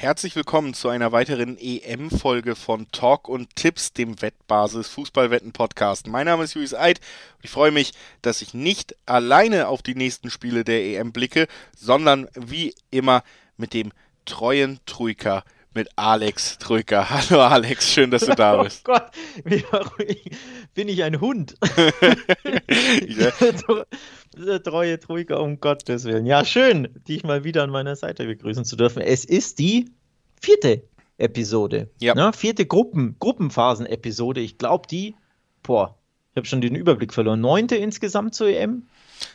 Herzlich willkommen zu einer weiteren EM-Folge von Talk und Tipps, dem Wettbasis Fußballwetten-Podcast. Mein Name ist Julius Eid und ich freue mich, dass ich nicht alleine auf die nächsten Spiele der EM blicke, sondern wie immer mit dem treuen Truiker mit Alex Trücker. Hallo Alex, schön, dass du da oh bist. Oh Gott, bin ich ein Hund? ja. Der treue Trücker, um Gottes Willen. Ja, schön, dich mal wieder an meiner Seite begrüßen zu dürfen. Es ist die vierte Episode. Ja. Ne? Vierte Gruppen, Gruppenphasen-Episode. Ich glaube, die, boah, ich habe schon den Überblick verloren. Neunte insgesamt zur EM.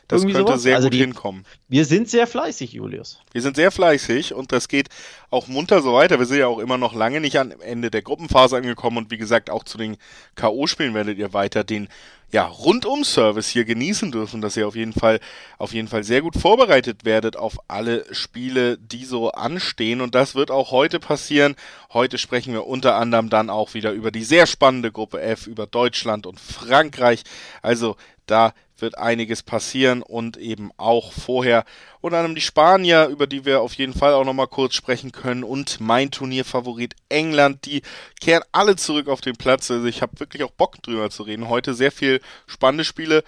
Das Irgendwie könnte sowas? sehr also gut die, hinkommen. Wir sind sehr fleißig, Julius. Wir sind sehr fleißig und das geht auch munter so weiter. Wir sind ja auch immer noch lange nicht am Ende der Gruppenphase angekommen und wie gesagt, auch zu den K.O.-Spielen werdet ihr weiter den ja, Rundum-Service hier genießen dürfen, dass ihr auf jeden Fall, auf jeden Fall sehr gut vorbereitet werdet auf alle Spiele, die so anstehen. Und das wird auch heute passieren. Heute sprechen wir unter anderem dann auch wieder über die sehr spannende Gruppe F, über Deutschland und Frankreich. Also da wird einiges passieren und eben auch vorher unter anderem die Spanier, über die wir auf jeden Fall auch nochmal kurz sprechen können und mein Turnierfavorit England, die kehren alle zurück auf den Platz. Also ich habe wirklich auch Bock drüber zu reden. Heute sehr viel spannende Spiele.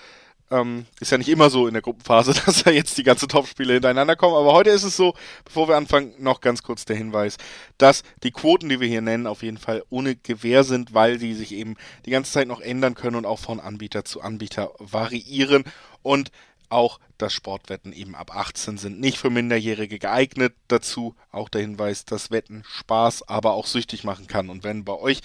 Ähm, ist ja nicht immer so in der Gruppenphase, dass da jetzt die ganzen Topspiele hintereinander kommen. Aber heute ist es so, bevor wir anfangen, noch ganz kurz der Hinweis, dass die Quoten, die wir hier nennen, auf jeden Fall ohne Gewähr sind, weil die sich eben die ganze Zeit noch ändern können und auch von Anbieter zu Anbieter variieren. Und auch das Sportwetten eben ab 18 sind nicht für Minderjährige geeignet. Dazu auch der Hinweis, dass Wetten Spaß, aber auch süchtig machen kann. Und wenn bei euch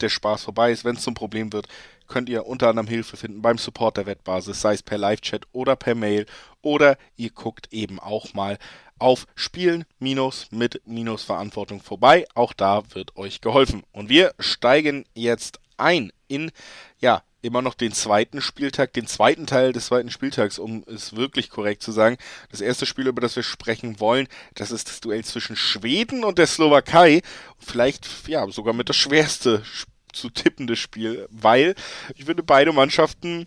der Spaß vorbei ist, wenn es zum Problem wird, könnt ihr unter anderem Hilfe finden beim Support der Wettbasis, sei es per Live-Chat oder per Mail. Oder ihr guckt eben auch mal auf Spielen minus mit minus Verantwortung vorbei. Auch da wird euch geholfen. Und wir steigen jetzt ein in, ja, immer noch den zweiten Spieltag, den zweiten Teil des zweiten Spieltags, um es wirklich korrekt zu sagen. Das erste Spiel, über das wir sprechen wollen, das ist das Duell zwischen Schweden und der Slowakei. Vielleicht, ja, sogar mit das schwerste Spiel zu tippendes Spiel, weil ich finde, beide Mannschaften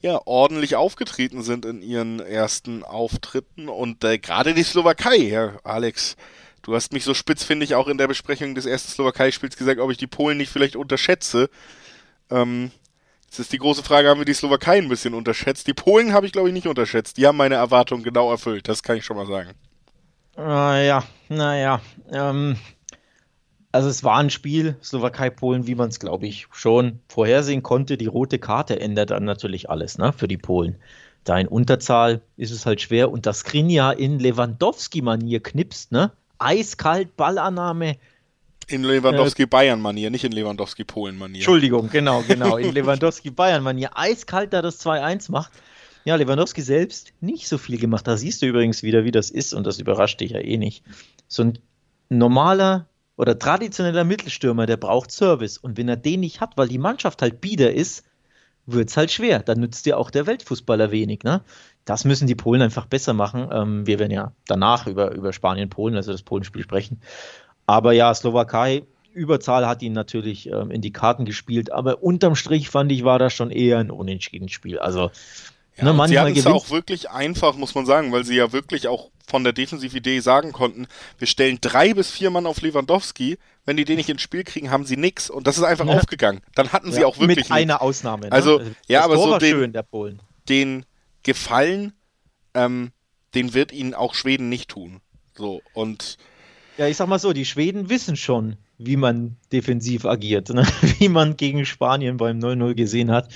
ja ordentlich aufgetreten sind in ihren ersten Auftritten und äh, gerade die Slowakei, Herr Alex, du hast mich so spitz, finde ich, auch in der Besprechung des ersten Slowakei-Spiels gesagt, ob ich die Polen nicht vielleicht unterschätze. Ähm, Jetzt ist die große Frage, haben wir die Slowakei ein bisschen unterschätzt? Die Polen habe ich, glaube ich, nicht unterschätzt. Die haben meine Erwartungen genau erfüllt, das kann ich schon mal sagen. Naja, naja. Ähm, also es war ein Spiel, Slowakei-Polen, wie man es, glaube ich, schon vorhersehen konnte. Die rote Karte ändert dann natürlich alles ne, für die Polen. Da in Unterzahl ist es halt schwer und das Skrinja in Lewandowski-Manier knipst, ne? Eiskalt, Ballannahme. In Lewandowski-Bayern-Manier, nicht in Lewandowski-Polen-Manier. Entschuldigung, genau, genau. In Lewandowski-Bayern-Manier eiskalt da das 2-1 macht. Ja, Lewandowski selbst nicht so viel gemacht. Da siehst du übrigens wieder, wie das ist und das überrascht dich ja eh nicht. So ein normaler oder traditioneller Mittelstürmer, der braucht Service. Und wenn er den nicht hat, weil die Mannschaft halt bieder ist, wird es halt schwer. Dann nützt dir auch der Weltfußballer wenig. Ne? Das müssen die Polen einfach besser machen. Ähm, wir werden ja danach über, über Spanien, Polen, also das Polenspiel sprechen. Aber ja, Slowakei, Überzahl hat ihn natürlich ähm, in die Karten gespielt. Aber unterm Strich fand ich, war das schon eher ein unentschieden Spiel. Also ja, ne, sie hatten es auch wirklich einfach, muss man sagen, weil sie ja wirklich auch von der Defensividee sagen konnten, wir stellen drei bis vier Mann auf Lewandowski, wenn die den nicht ins Spiel kriegen, haben sie nix und das ist einfach ja. aufgegangen. Dann hatten sie auch wirklich mit einer Ausnahme. Ne? Also, ja, aber so den, den Gefallen, ähm, den wird ihnen auch Schweden nicht tun. So und ja, ich sag mal so, die Schweden wissen schon, wie man defensiv agiert, ne? wie man gegen Spanien beim 0-0 gesehen hat.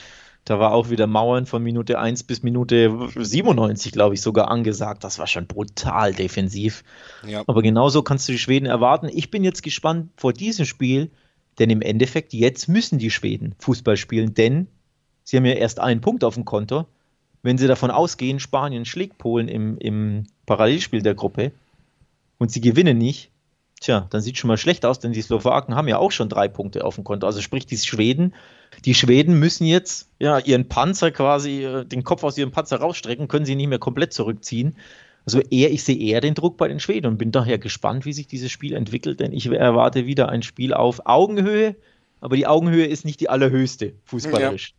Da war auch wieder Mauern von Minute 1 bis Minute 97, glaube ich, sogar angesagt. Das war schon brutal defensiv. Ja. Aber genauso kannst du die Schweden erwarten. Ich bin jetzt gespannt vor diesem Spiel, denn im Endeffekt, jetzt müssen die Schweden Fußball spielen, denn sie haben ja erst einen Punkt auf dem Konto. Wenn sie davon ausgehen, Spanien schlägt Polen im, im Parallelspiel der Gruppe und sie gewinnen nicht, tja, dann sieht schon mal schlecht aus, denn die Slowaken haben ja auch schon drei Punkte auf dem Konto. Also sprich, die Schweden die Schweden müssen jetzt ja ihren Panzer quasi, äh, den Kopf aus ihrem Panzer rausstrecken, können sie nicht mehr komplett zurückziehen. Also eher, ich sehe eher den Druck bei den Schweden und bin daher gespannt, wie sich dieses Spiel entwickelt, denn ich erwarte wieder ein Spiel auf Augenhöhe, aber die Augenhöhe ist nicht die allerhöchste, fußballerisch.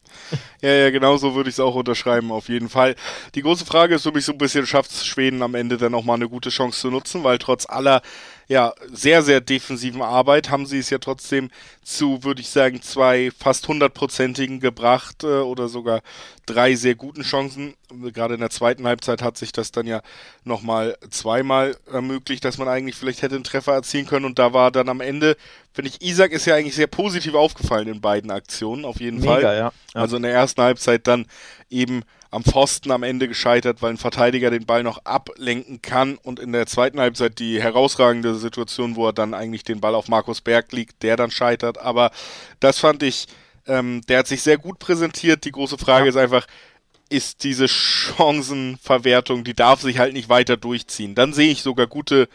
Ja, ja, ja genau so würde ich es auch unterschreiben, auf jeden Fall. Die große Frage ist für mich so ein bisschen, schafft Schweden am Ende dann auch mal eine gute Chance zu nutzen, weil trotz aller ja, sehr, sehr defensiven Arbeit haben sie es ja trotzdem zu, würde ich sagen, zwei fast hundertprozentigen gebracht äh, oder sogar drei sehr guten Chancen. Gerade in der zweiten Halbzeit hat sich das dann ja nochmal zweimal ermöglicht, dass man eigentlich vielleicht hätte einen Treffer erzielen können und da war dann am Ende, finde ich, Isaac ist ja eigentlich sehr positiv aufgefallen in beiden Aktionen, auf jeden Mega, Fall. Ja. ja. Also in der ersten Halbzeit dann eben am Pfosten am Ende gescheitert, weil ein Verteidiger den Ball noch ablenken kann und in der zweiten Halbzeit die herausragende Situation, wo er dann eigentlich den Ball auf Markus Berg liegt, der dann scheitert. Aber das fand ich, ähm, der hat sich sehr gut präsentiert. Die große Frage ja. ist einfach, ist diese Chancenverwertung, die darf sich halt nicht weiter durchziehen. Dann sehe ich sogar gute,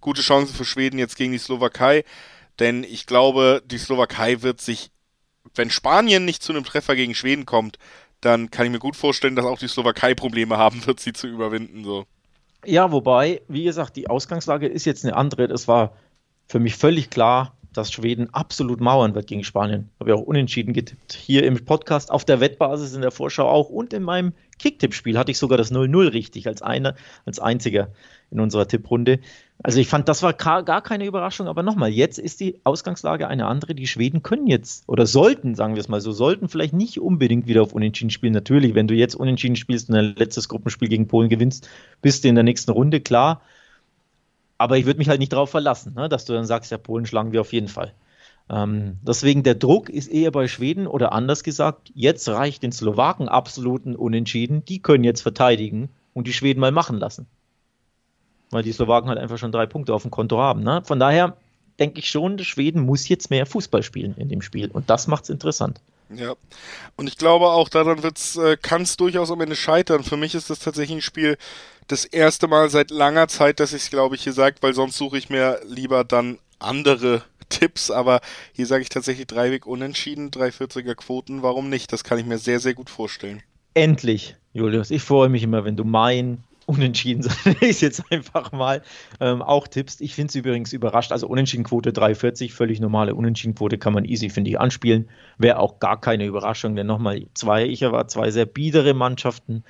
gute Chancen für Schweden jetzt gegen die Slowakei, denn ich glaube, die Slowakei wird sich, wenn Spanien nicht zu einem Treffer gegen Schweden kommt, dann kann ich mir gut vorstellen, dass auch die Slowakei Probleme haben wird, sie zu überwinden. So. Ja, wobei, wie gesagt, die Ausgangslage ist jetzt eine andere. Es war für mich völlig klar, dass Schweden absolut mauern wird gegen Spanien. Habe ich auch unentschieden getippt. Hier im Podcast, auf der Wettbasis, in der Vorschau auch und in meinem Kicktipp-Spiel hatte ich sogar das 0-0 richtig als einer, als einziger in unserer Tipprunde. Also ich fand, das war gar keine Überraschung, aber nochmal, jetzt ist die Ausgangslage eine andere. Die Schweden können jetzt oder sollten, sagen wir es mal so, sollten vielleicht nicht unbedingt wieder auf Unentschieden spielen. Natürlich, wenn du jetzt Unentschieden spielst und ein letztes Gruppenspiel gegen Polen gewinnst, bist du in der nächsten Runde, klar. Aber ich würde mich halt nicht darauf verlassen, ne, dass du dann sagst, ja, Polen schlagen wir auf jeden Fall. Ähm, deswegen der Druck ist eher bei Schweden oder anders gesagt, jetzt reicht den Slowaken absoluten Unentschieden. Die können jetzt verteidigen und die Schweden mal machen lassen weil die Slowaken halt einfach schon drei Punkte auf dem Konto haben. Ne? Von daher denke ich schon, Schweden muss jetzt mehr Fußball spielen in dem Spiel und das macht es interessant. Ja, und ich glaube auch, daran äh, kann es durchaus am Ende scheitern. Für mich ist das tatsächlich ein Spiel das erste Mal seit langer Zeit, dass ich es, glaube ich, hier sage, weil sonst suche ich mir lieber dann andere Tipps, aber hier sage ich tatsächlich Dreiweg unentschieden, 340er Quoten, warum nicht? Das kann ich mir sehr, sehr gut vorstellen. Endlich, Julius. Ich freue mich immer, wenn du mein unentschieden sein, ist jetzt einfach mal ähm, auch tippst. Ich finde es übrigens überrascht. Also Unentschiedenquote 3,40, völlig normale Unentschiedenquote kann man easy, finde ich, anspielen. Wäre auch gar keine Überraschung, denn nochmal zwei, ich erwarte zwei sehr biedere Mannschaften,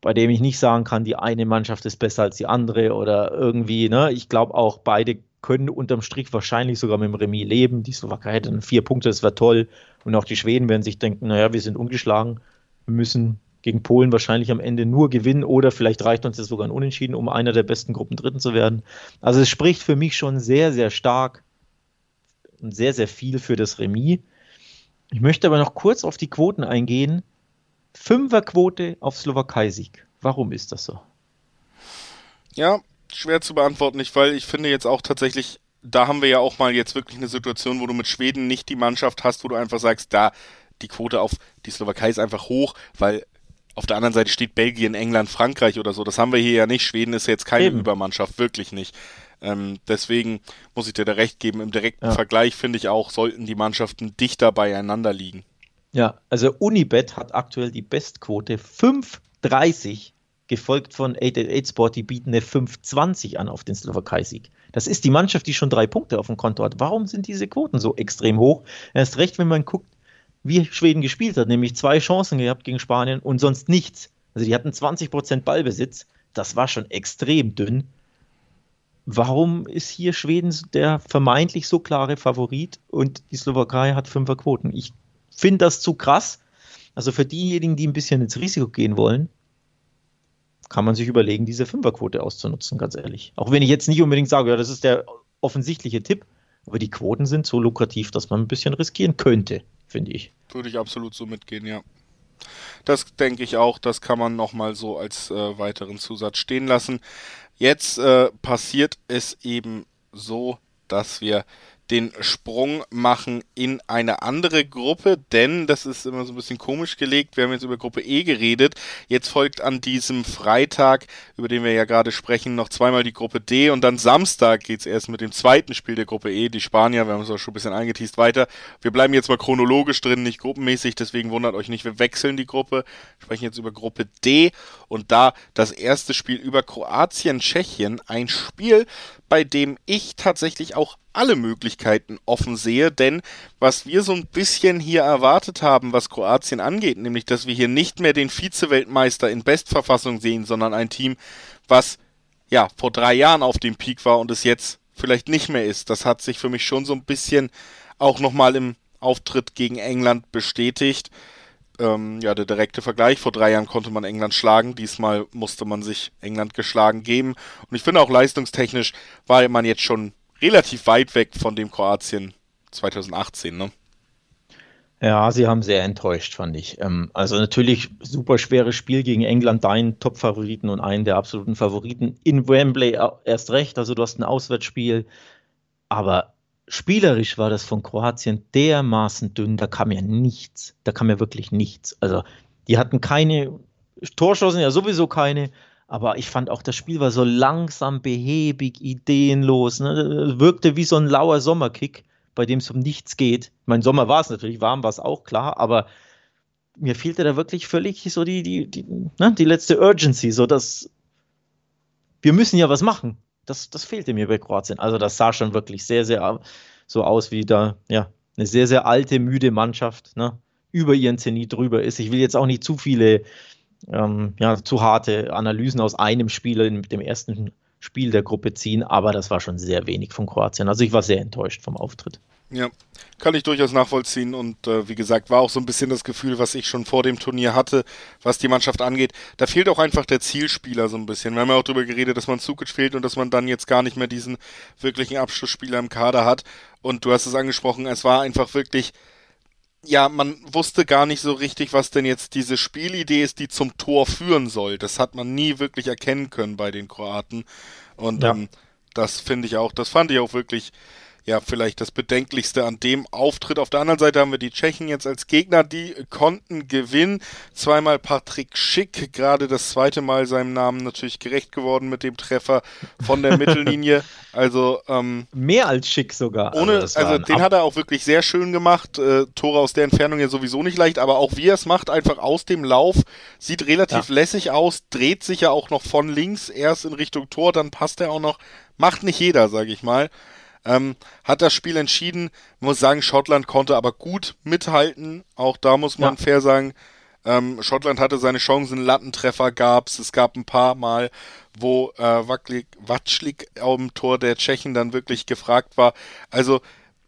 bei denen ich nicht sagen kann, die eine Mannschaft ist besser als die andere oder irgendwie, ne? Ich glaube auch, beide können unterm Strich wahrscheinlich sogar mit dem Remis leben. Die Slowakei hätte dann vier Punkte, das wäre toll. Und auch die Schweden werden sich denken, naja, wir sind ungeschlagen, wir müssen gegen Polen wahrscheinlich am Ende nur gewinnen oder vielleicht reicht uns jetzt sogar ein Unentschieden, um einer der besten Gruppen Dritten zu werden. Also es spricht für mich schon sehr, sehr stark und sehr, sehr viel für das Remis. Ich möchte aber noch kurz auf die Quoten eingehen. Fünferquote auf Slowakei-Sieg. Warum ist das so? Ja, schwer zu beantworten, nicht, weil ich finde jetzt auch tatsächlich, da haben wir ja auch mal jetzt wirklich eine Situation, wo du mit Schweden nicht die Mannschaft hast, wo du einfach sagst, da die Quote auf die Slowakei ist einfach hoch, weil auf der anderen Seite steht Belgien, England, Frankreich oder so. Das haben wir hier ja nicht. Schweden ist jetzt keine Eben. Übermannschaft, wirklich nicht. Ähm, deswegen muss ich dir da recht geben. Im direkten ja. Vergleich finde ich auch, sollten die Mannschaften dichter beieinander liegen. Ja, also Unibet hat aktuell die Bestquote 5,30, gefolgt von 888 Sport, die bieten eine 5,20 an auf den Slowakei-Sieg. Das ist die Mannschaft, die schon drei Punkte auf dem Konto hat. Warum sind diese Quoten so extrem hoch? Erst recht, wenn man guckt, wie Schweden gespielt hat, nämlich zwei Chancen gehabt gegen Spanien und sonst nichts. Also die hatten 20% Ballbesitz, das war schon extrem dünn. Warum ist hier Schweden der vermeintlich so klare Favorit und die Slowakei hat Fünferquoten? Ich finde das zu krass. Also für diejenigen, die ein bisschen ins Risiko gehen wollen, kann man sich überlegen, diese Fünferquote auszunutzen, ganz ehrlich. Auch wenn ich jetzt nicht unbedingt sage, ja, das ist der offensichtliche Tipp, aber die Quoten sind so lukrativ, dass man ein bisschen riskieren könnte finde ich. Würde ich absolut so mitgehen, ja. Das denke ich auch, das kann man nochmal so als äh, weiteren Zusatz stehen lassen. Jetzt äh, passiert es eben so, dass wir den Sprung machen in eine andere Gruppe, denn das ist immer so ein bisschen komisch gelegt. Wir haben jetzt über Gruppe E geredet. Jetzt folgt an diesem Freitag, über den wir ja gerade sprechen, noch zweimal die Gruppe D und dann Samstag geht's erst mit dem zweiten Spiel der Gruppe E. Die Spanier, wir haben es auch schon ein bisschen eingeteased, weiter. Wir bleiben jetzt mal chronologisch drin, nicht gruppenmäßig, deswegen wundert euch nicht, wir wechseln die Gruppe, sprechen jetzt über Gruppe D und da das erste Spiel über Kroatien, Tschechien, ein Spiel, bei dem ich tatsächlich auch alle Möglichkeiten offen sehe, denn was wir so ein bisschen hier erwartet haben, was Kroatien angeht, nämlich dass wir hier nicht mehr den Vize-Weltmeister in Bestverfassung sehen, sondern ein Team, was ja vor drei Jahren auf dem Peak war und es jetzt vielleicht nicht mehr ist. Das hat sich für mich schon so ein bisschen auch nochmal im Auftritt gegen England bestätigt. Ähm, ja, der direkte Vergleich. Vor drei Jahren konnte man England schlagen. Diesmal musste man sich England geschlagen geben. Und ich finde auch leistungstechnisch war man jetzt schon relativ weit weg von dem Kroatien 2018, ne? Ja, sie haben sehr enttäuscht, fand ich. Ähm, also natürlich super schweres Spiel gegen England, deinen Top-Favoriten und einen der absoluten Favoriten. In Wembley erst recht, also du hast ein Auswärtsspiel. Aber spielerisch war das von Kroatien dermaßen dünn, da kam ja nichts. Da kam ja wirklich nichts. Also die hatten keine Torschancen, ja sowieso keine. Aber ich fand auch, das Spiel war so langsam, behäbig, ideenlos. Ne? Wirkte wie so ein lauer Sommerkick bei dem es um nichts geht. Mein Sommer war es natürlich, warm war es auch klar, aber mir fehlte da wirklich völlig so die, die, die, ne, die letzte Urgency, so dass wir müssen ja was machen. Das, das fehlte mir bei Kroatien. Also das sah schon wirklich sehr, sehr so aus wie da, ja, eine sehr, sehr alte, müde Mannschaft, ne, über ihren Zenit drüber ist. Ich will jetzt auch nicht zu viele, ähm, ja, zu harte Analysen aus einem Spieler in dem ersten Spiel der Gruppe ziehen, aber das war schon sehr wenig von Kroatien. Also ich war sehr enttäuscht vom Auftritt. Ja, kann ich durchaus nachvollziehen und äh, wie gesagt, war auch so ein bisschen das Gefühl, was ich schon vor dem Turnier hatte, was die Mannschaft angeht. Da fehlt auch einfach der Zielspieler so ein bisschen. Wir haben ja auch darüber geredet, dass man Zukic fehlt und dass man dann jetzt gar nicht mehr diesen wirklichen Abschlussspieler im Kader hat. Und du hast es angesprochen, es war einfach wirklich ja, man wusste gar nicht so richtig, was denn jetzt diese Spielidee ist, die zum Tor führen soll. Das hat man nie wirklich erkennen können bei den Kroaten. Und ja. ähm, das finde ich auch, das fand ich auch wirklich ja vielleicht das Bedenklichste an dem Auftritt. Auf der anderen Seite haben wir die Tschechen jetzt als Gegner, die konnten gewinnen. Zweimal Patrick Schick, gerade das zweite Mal seinem Namen natürlich gerecht geworden mit dem Treffer von der Mittellinie. Also ähm, mehr als Schick sogar. Ohne, also, also den Ab hat er auch wirklich sehr schön gemacht. Äh, Tore aus der Entfernung ja sowieso nicht leicht, aber auch wie er es macht, einfach aus dem Lauf, sieht relativ ja. lässig aus, dreht sich ja auch noch von links erst in Richtung Tor, dann passt er auch noch. Macht nicht jeder, sage ich mal ähm, hat das Spiel entschieden. Ich muss sagen, Schottland konnte aber gut mithalten. Auch da muss man ja. fair sagen, ähm, Schottland hatte seine Chancen, Lattentreffer gab's. Es gab ein paar Mal, wo äh, Wacklig, Watschlik am Tor der Tschechen dann wirklich gefragt war. Also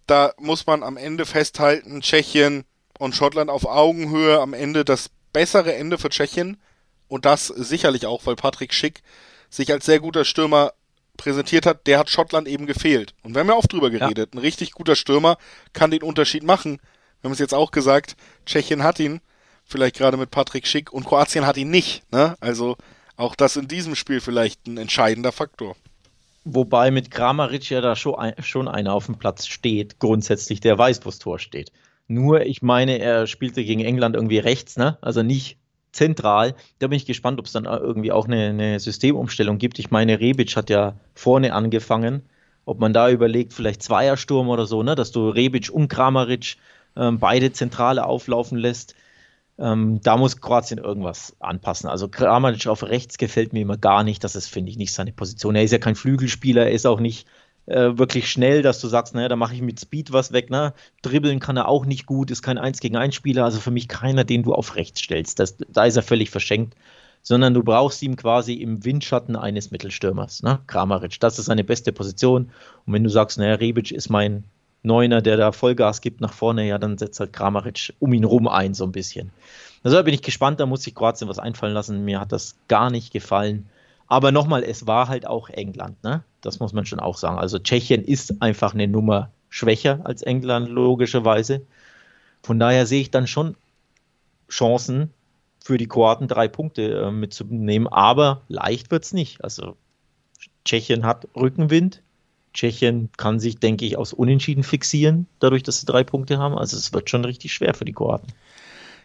da muss man am Ende festhalten, Tschechien und Schottland auf Augenhöhe, am Ende das bessere Ende für Tschechien. Und das sicherlich auch, weil Patrick Schick sich als sehr guter Stürmer präsentiert hat, der hat Schottland eben gefehlt. Und wir haben ja oft drüber geredet. Ja. Ein richtig guter Stürmer kann den Unterschied machen. Wir haben es jetzt auch gesagt, Tschechien hat ihn, vielleicht gerade mit Patrick Schick, und Kroatien hat ihn nicht. Ne? Also auch das in diesem Spiel vielleicht ein entscheidender Faktor. Wobei mit Kramaric ja da schon, ein, schon einer auf dem Platz steht, grundsätzlich, der weiß, wo das Tor steht. Nur, ich meine, er spielte gegen England irgendwie rechts, ne? Also nicht zentral. Da bin ich gespannt, ob es dann irgendwie auch eine, eine, Systemumstellung gibt. Ich meine, Rebic hat ja vorne angefangen. Ob man da überlegt, vielleicht Zweiersturm oder so, ne? dass du Rebic und Kramaric ähm, beide Zentrale auflaufen lässt. Ähm, da muss Kroatien irgendwas anpassen. Also Kramaric auf rechts gefällt mir immer gar nicht. Das ist, finde ich, nicht seine Position. Er ist ja kein Flügelspieler, er ist auch nicht äh, wirklich schnell, dass du sagst, naja, da mache ich mit Speed was weg. Ne? Dribbeln kann er auch nicht gut, ist kein 1 gegen 1 Spieler, also für mich keiner, den du auf rechts stellst. Das, da ist er völlig verschenkt. Sondern du brauchst ihn quasi im Windschatten eines Mittelstürmers, ne? Kramaric. Das ist seine beste Position. Und wenn du sagst, naja, Rebic ist mein Neuner, der da Vollgas gibt nach vorne, ja, dann setzt halt Kramaric um ihn rum ein, so ein bisschen. Also da bin ich gespannt, da muss sich Kroatien was einfallen lassen. Mir hat das gar nicht gefallen. Aber nochmal, es war halt auch England, ne? Das muss man schon auch sagen. Also Tschechien ist einfach eine Nummer schwächer als England, logischerweise. Von daher sehe ich dann schon Chancen für die Kroaten drei Punkte äh, mitzunehmen, aber leicht wird es nicht. Also Tschechien hat Rückenwind. Tschechien kann sich, denke ich, aus Unentschieden fixieren, dadurch, dass sie drei Punkte haben. Also es wird schon richtig schwer für die Kroaten.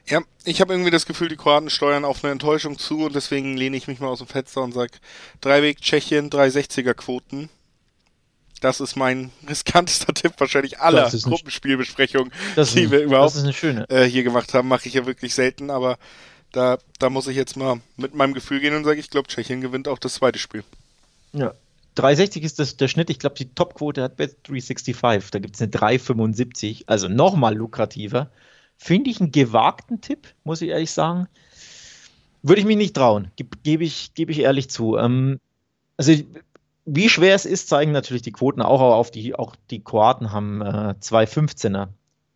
Ja, ich habe irgendwie das Gefühl, die Kroaten steuern auf eine Enttäuschung zu und deswegen lehne ich mich mal aus dem Fenster und sage, Dreiweg Tschechien, 360er Quoten. Das ist mein riskantester Tipp wahrscheinlich aller Gruppenspielbesprechungen, die wir überhaupt äh, hier gemacht haben. Mache ich ja wirklich selten, aber da, da muss ich jetzt mal mit meinem Gefühl gehen und sage, ich glaube, Tschechien gewinnt auch das zweite Spiel. Ja. 360 ist das, der Schnitt. Ich glaube, die Topquote hat Bet 365. Da gibt es eine 375, also nochmal lukrativer. Finde ich einen gewagten Tipp, muss ich ehrlich sagen. Würde ich mich nicht trauen, gebe geb ich, geb ich ehrlich zu. Ähm, also wie schwer es ist, zeigen natürlich die Quoten auch auf. Die, auch die Kroaten haben äh, zwei 15er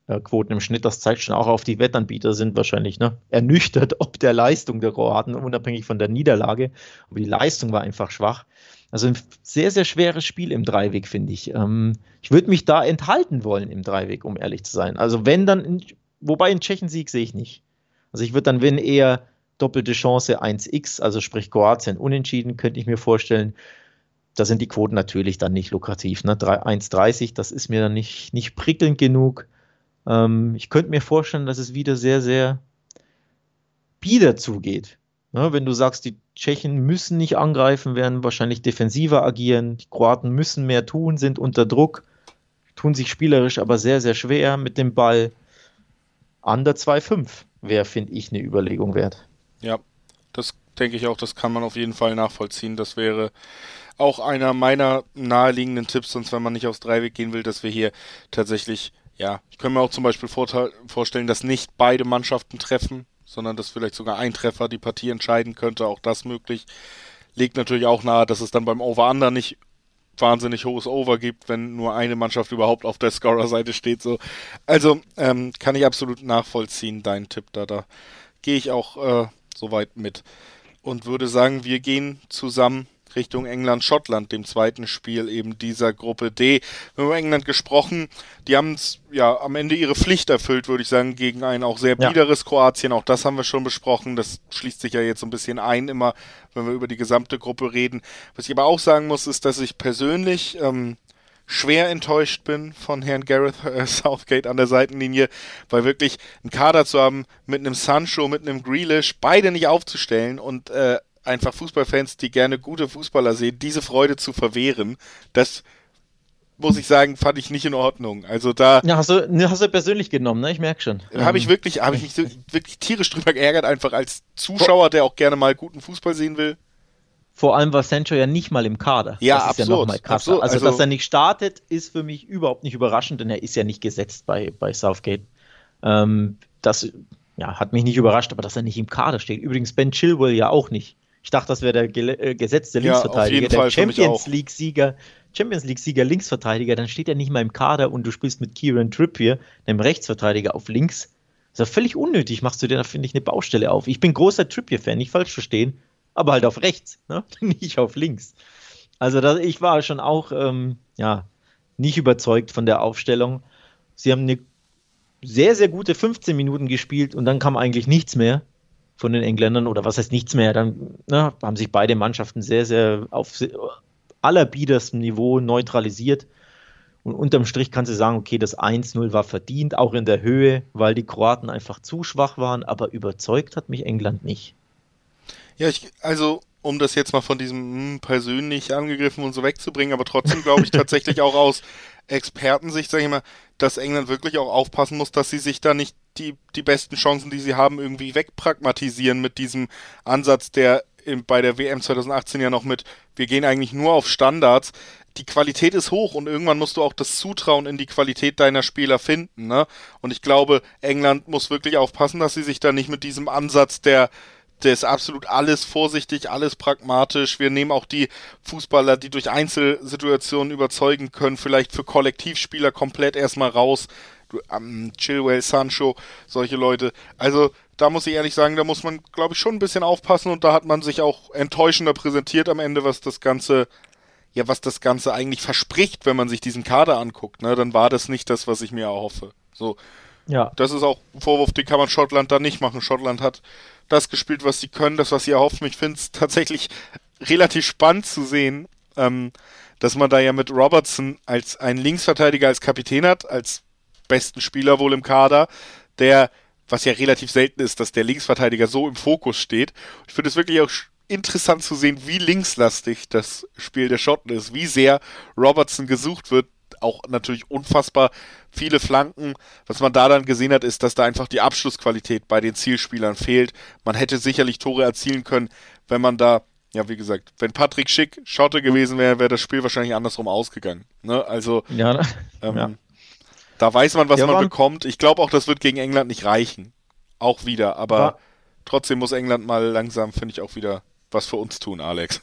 äh, Quoten im Schnitt. Das zeigt schon auch auf, die Wettanbieter sind wahrscheinlich ne, ernüchtert ob der Leistung der Kroaten, unabhängig von der Niederlage. Aber die Leistung war einfach schwach. Also ein sehr, sehr schweres Spiel im Dreiweg, finde ich. Ähm, ich würde mich da enthalten wollen im Dreiweg, um ehrlich zu sein. Also wenn dann, wobei einen Tschechen-Sieg sehe ich nicht. Also ich würde dann, wenn eher doppelte Chance 1x, also sprich Kroatien unentschieden, könnte ich mir vorstellen. Da sind die Quoten natürlich dann nicht lukrativ. Ne? 1,30, das ist mir dann nicht, nicht prickelnd genug. Ähm, ich könnte mir vorstellen, dass es wieder sehr, sehr bieder zugeht. Ne? Wenn du sagst, die Tschechen müssen nicht angreifen, werden wahrscheinlich defensiver agieren. Die Kroaten müssen mehr tun, sind unter Druck, tun sich spielerisch aber sehr, sehr schwer mit dem Ball. Under 2,5 wäre, finde ich, eine Überlegung wert. Ja, das denke ich auch, das kann man auf jeden Fall nachvollziehen. Das wäre auch einer meiner naheliegenden Tipps, sonst wenn man nicht aufs Dreiweg gehen will, dass wir hier tatsächlich, ja, ich könnte mir auch zum Beispiel vorstellen, dass nicht beide Mannschaften treffen, sondern dass vielleicht sogar ein Treffer die Partie entscheiden könnte, auch das möglich. Legt natürlich auch nahe, dass es dann beim Over-Under nicht wahnsinnig hohes Over gibt, wenn nur eine Mannschaft überhaupt auf der Scorer-Seite steht. So. Also ähm, kann ich absolut nachvollziehen, dein Tipp da. Da gehe ich auch äh, soweit mit. Und würde sagen, wir gehen zusammen Richtung England-Schottland, dem zweiten Spiel eben dieser Gruppe D. Wir haben über England gesprochen, die haben ja am Ende ihre Pflicht erfüllt, würde ich sagen, gegen ein auch sehr biederes ja. Kroatien. Auch das haben wir schon besprochen. Das schließt sich ja jetzt so ein bisschen ein, immer wenn wir über die gesamte Gruppe reden. Was ich aber auch sagen muss, ist, dass ich persönlich ähm, schwer enttäuscht bin von Herrn Gareth äh, Southgate an der Seitenlinie, weil wirklich einen Kader zu haben mit einem Sancho, mit einem Grealish, beide nicht aufzustellen und äh, einfach Fußballfans, die gerne gute Fußballer sehen, diese Freude zu verwehren, das muss ich sagen, fand ich nicht in Ordnung. Also da. Ja, hast du, ne, hast du persönlich genommen, ne? Ich merke schon. Habe ich wirklich, habe ich mich so, wirklich tierisch drüber geärgert, einfach als Zuschauer, der auch gerne mal guten Fußball sehen will. Vor allem war Sancho ja nicht mal im Kader. Ja, das ist absurd, ja noch absurd. Also, also, dass er nicht startet, ist für mich überhaupt nicht überraschend, denn er ist ja nicht gesetzt bei, bei Southgate. Ähm, das ja, hat mich nicht überrascht, aber dass er nicht im Kader steht. Übrigens Ben Chilwell ja auch nicht. Ich dachte, das wäre der äh, gesetzte Linksverteidiger, ja, der Champions League-Sieger, Champions League-Sieger Linksverteidiger, dann steht er nicht mal im Kader und du spielst mit Kieran Trippier, einem Rechtsverteidiger, auf links. Das ist ja völlig unnötig, machst du dir da, finde ich, eine Baustelle auf. Ich bin großer Trippier-Fan, nicht falsch verstehen aber halt auf rechts, ne? nicht auf links. Also das, ich war schon auch ähm, ja, nicht überzeugt von der Aufstellung. Sie haben eine sehr, sehr gute 15 Minuten gespielt und dann kam eigentlich nichts mehr von den Engländern oder was heißt nichts mehr. Dann ne, haben sich beide Mannschaften sehr, sehr auf allerbiederstem Niveau neutralisiert. Und unterm Strich kannst du sagen, okay, das 1-0 war verdient, auch in der Höhe, weil die Kroaten einfach zu schwach waren, aber überzeugt hat mich England nicht. Ja, ich, also, um das jetzt mal von diesem hm, persönlich angegriffen und so wegzubringen, aber trotzdem glaube ich tatsächlich auch aus Expertensicht, sage ich mal, dass England wirklich auch aufpassen muss, dass sie sich da nicht die, die besten Chancen, die sie haben, irgendwie wegpragmatisieren mit diesem Ansatz, der bei der WM 2018 ja noch mit, wir gehen eigentlich nur auf Standards. Die Qualität ist hoch und irgendwann musst du auch das Zutrauen in die Qualität deiner Spieler finden. Ne? Und ich glaube, England muss wirklich aufpassen, dass sie sich da nicht mit diesem Ansatz der der ist absolut alles vorsichtig, alles pragmatisch. Wir nehmen auch die Fußballer, die durch Einzelsituationen überzeugen können, vielleicht für Kollektivspieler komplett erstmal raus. Ähm, Chilwell, Sancho, solche Leute. Also da muss ich ehrlich sagen, da muss man, glaube ich, schon ein bisschen aufpassen und da hat man sich auch enttäuschender präsentiert am Ende, was das Ganze, ja, was das Ganze eigentlich verspricht, wenn man sich diesen Kader anguckt. Ne? Dann war das nicht das, was ich mir erhoffe. So. Ja. Das ist auch ein Vorwurf, den kann man Schottland da nicht machen. Schottland hat das gespielt, was sie können, das, was sie erhoffen. Ich finde es tatsächlich relativ spannend zu sehen, ähm, dass man da ja mit Robertson als einen Linksverteidiger als Kapitän hat, als besten Spieler wohl im Kader, der, was ja relativ selten ist, dass der Linksverteidiger so im Fokus steht. Ich finde es wirklich auch interessant zu sehen, wie linkslastig das Spiel der Schotten ist, wie sehr Robertson gesucht wird, auch natürlich unfassbar viele Flanken. Was man da dann gesehen hat, ist, dass da einfach die Abschlussqualität bei den Zielspielern fehlt. Man hätte sicherlich Tore erzielen können, wenn man da, ja, wie gesagt, wenn Patrick Schick Schotte gewesen wäre, wäre das Spiel wahrscheinlich andersrum ausgegangen. Ne? Also, ja, ne? ähm, ja. da weiß man, was ja, man bekommt. Ich glaube auch, das wird gegen England nicht reichen. Auch wieder, aber trotzdem muss England mal langsam, finde ich, auch wieder was für uns tun, Alex.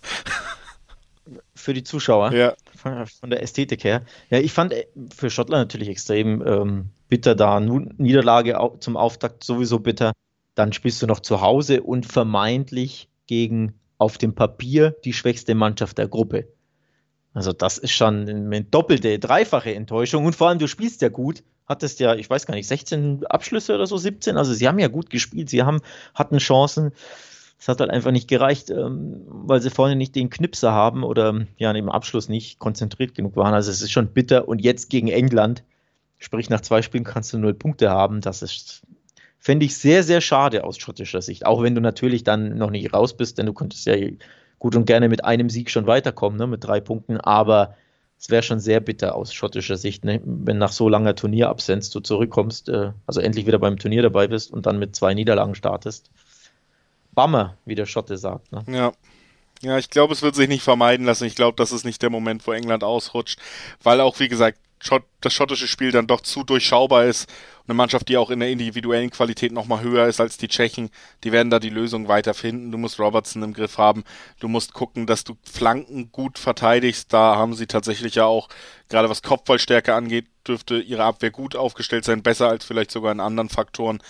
Für die Zuschauer. Ja. Von, von der Ästhetik her. Ja, ich fand äh, für Schottland natürlich extrem ähm, bitter da. Niederlage zum Auftakt sowieso bitter. Dann spielst du noch zu Hause und vermeintlich gegen auf dem Papier die schwächste Mannschaft der Gruppe. Also das ist schon eine doppelte, dreifache Enttäuschung. Und vor allem, du spielst ja gut, hattest ja, ich weiß gar nicht, 16 Abschlüsse oder so, 17. Also sie haben ja gut gespielt, sie haben, hatten Chancen. Es hat halt einfach nicht gereicht, ähm, weil sie vorne nicht den Knipser haben oder ja, im Abschluss nicht konzentriert genug waren. Also es ist schon bitter. Und jetzt gegen England, sprich nach zwei Spielen kannst du null Punkte haben. Das ist, fände ich sehr, sehr schade aus schottischer Sicht. Auch wenn du natürlich dann noch nicht raus bist, denn du könntest ja gut und gerne mit einem Sieg schon weiterkommen, ne, mit drei Punkten, aber es wäre schon sehr bitter aus schottischer Sicht, ne, wenn nach so langer Turnierabsenz du zurückkommst, äh, also endlich wieder beim Turnier dabei bist und dann mit zwei Niederlagen startest. Bummer, wie der Schotte sagt. Ne? Ja. Ja, ich glaube, es wird sich nicht vermeiden lassen. Ich glaube, das ist nicht der Moment, wo England ausrutscht, weil auch, wie gesagt, das schottische Spiel dann doch zu durchschaubar ist. Eine Mannschaft, die auch in der individuellen Qualität nochmal höher ist als die Tschechen, die werden da die Lösung weiterfinden. Du musst Robertson im Griff haben. Du musst gucken, dass du Flanken gut verteidigst. Da haben sie tatsächlich ja auch, gerade was Kopfballstärke angeht, dürfte ihre Abwehr gut aufgestellt sein, besser als vielleicht sogar in anderen Faktoren.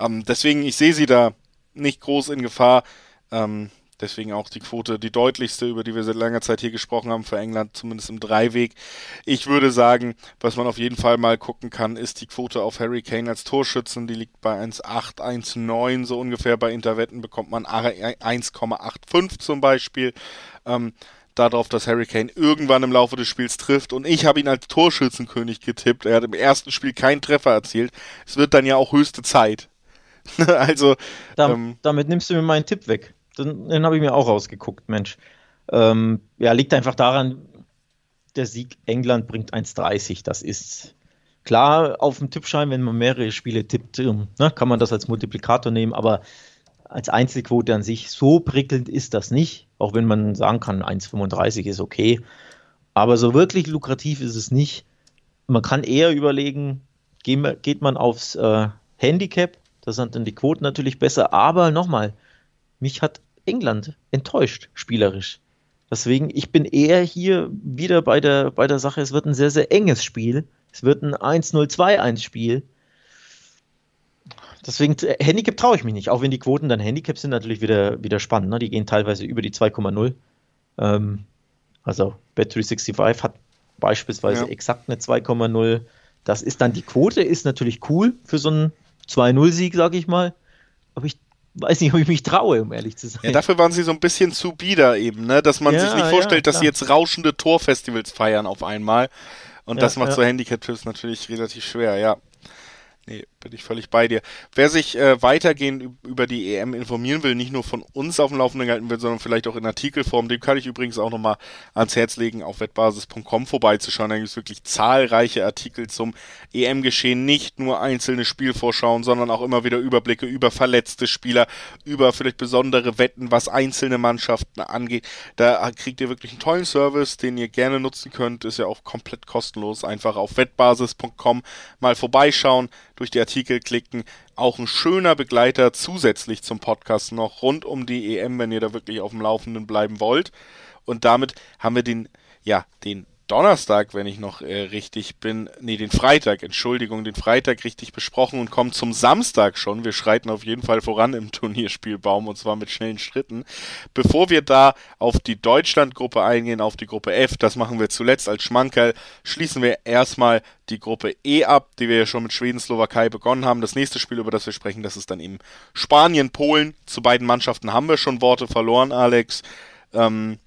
Ähm, deswegen, ich sehe sie da nicht groß in Gefahr. Ähm, Deswegen auch die Quote, die deutlichste, über die wir seit langer Zeit hier gesprochen haben, für England, zumindest im Dreiweg. Ich würde sagen, was man auf jeden Fall mal gucken kann, ist die Quote auf Harry Kane als Torschützen. Die liegt bei 1,8, 1,9 so ungefähr. Bei Interwetten bekommt man 1,85 zum Beispiel. Ähm, darauf, dass Harry Kane irgendwann im Laufe des Spiels trifft. Und ich habe ihn als Torschützenkönig getippt. Er hat im ersten Spiel keinen Treffer erzielt. Es wird dann ja auch höchste Zeit. also. Da, ähm, damit nimmst du mir meinen Tipp weg. Den, den habe ich mir auch rausgeguckt, Mensch. Ähm, ja, liegt einfach daran, der Sieg England bringt 1,30. Das ist klar auf dem Tippschein, wenn man mehrere Spiele tippt, ähm, ne, kann man das als Multiplikator nehmen, aber als Einzelquote an sich so prickelnd ist das nicht, auch wenn man sagen kann, 1,35 ist okay. Aber so wirklich lukrativ ist es nicht. Man kann eher überlegen, geht man aufs äh, Handicap, das sind dann die Quoten natürlich besser, aber nochmal, mich hat England enttäuscht, spielerisch. Deswegen, ich bin eher hier wieder bei der, bei der Sache, es wird ein sehr, sehr enges Spiel. Es wird ein 1-0-2-1-Spiel. Deswegen, äh, Handicap traue ich mich nicht, auch wenn die Quoten dann Handicap sind, natürlich wieder, wieder spannend. Ne? Die gehen teilweise über die 2,0. Ähm, also Bet365 hat beispielsweise ja. exakt eine 2,0. Das ist dann die Quote, ist natürlich cool für so einen 2-0-Sieg, sage ich mal. Aber ich weiß nicht, ob ich mich traue, um ehrlich zu sein. Ja, dafür waren sie so ein bisschen zu bieder eben, ne? Dass man ja, sich nicht vorstellt, ja, dass sie jetzt rauschende Torfestivals feiern auf einmal. Und das macht so Handicap-Tipps natürlich relativ schwer, ja. Nee, bin ich völlig bei dir. Wer sich äh, weitergehend über die EM informieren will, nicht nur von uns auf dem Laufenden gehalten wird, sondern vielleicht auch in Artikelform, dem kann ich übrigens auch nochmal ans Herz legen, auf wettbasis.com vorbeizuschauen. Da gibt es wirklich zahlreiche Artikel zum EM-Geschehen, nicht nur einzelne Spielvorschauen, sondern auch immer wieder Überblicke über verletzte Spieler, über vielleicht besondere Wetten, was einzelne Mannschaften angeht. Da kriegt ihr wirklich einen tollen Service, den ihr gerne nutzen könnt. Ist ja auch komplett kostenlos. Einfach auf wettbasis.com mal vorbeischauen durch die Artikel klicken. Auch ein schöner Begleiter zusätzlich zum Podcast noch rund um die EM, wenn ihr da wirklich auf dem Laufenden bleiben wollt. Und damit haben wir den, ja, den Donnerstag, wenn ich noch äh, richtig bin, nee, den Freitag, Entschuldigung, den Freitag richtig besprochen und kommen zum Samstag schon. Wir schreiten auf jeden Fall voran im Turnierspielbaum und zwar mit schnellen Schritten. Bevor wir da auf die Deutschland-Gruppe eingehen, auf die Gruppe F, das machen wir zuletzt als Schmankerl, schließen wir erstmal die Gruppe E ab, die wir ja schon mit Schweden, Slowakei begonnen haben. Das nächste Spiel, über das wir sprechen, das ist dann eben Spanien, Polen. Zu beiden Mannschaften haben wir schon Worte verloren, Alex. Ähm,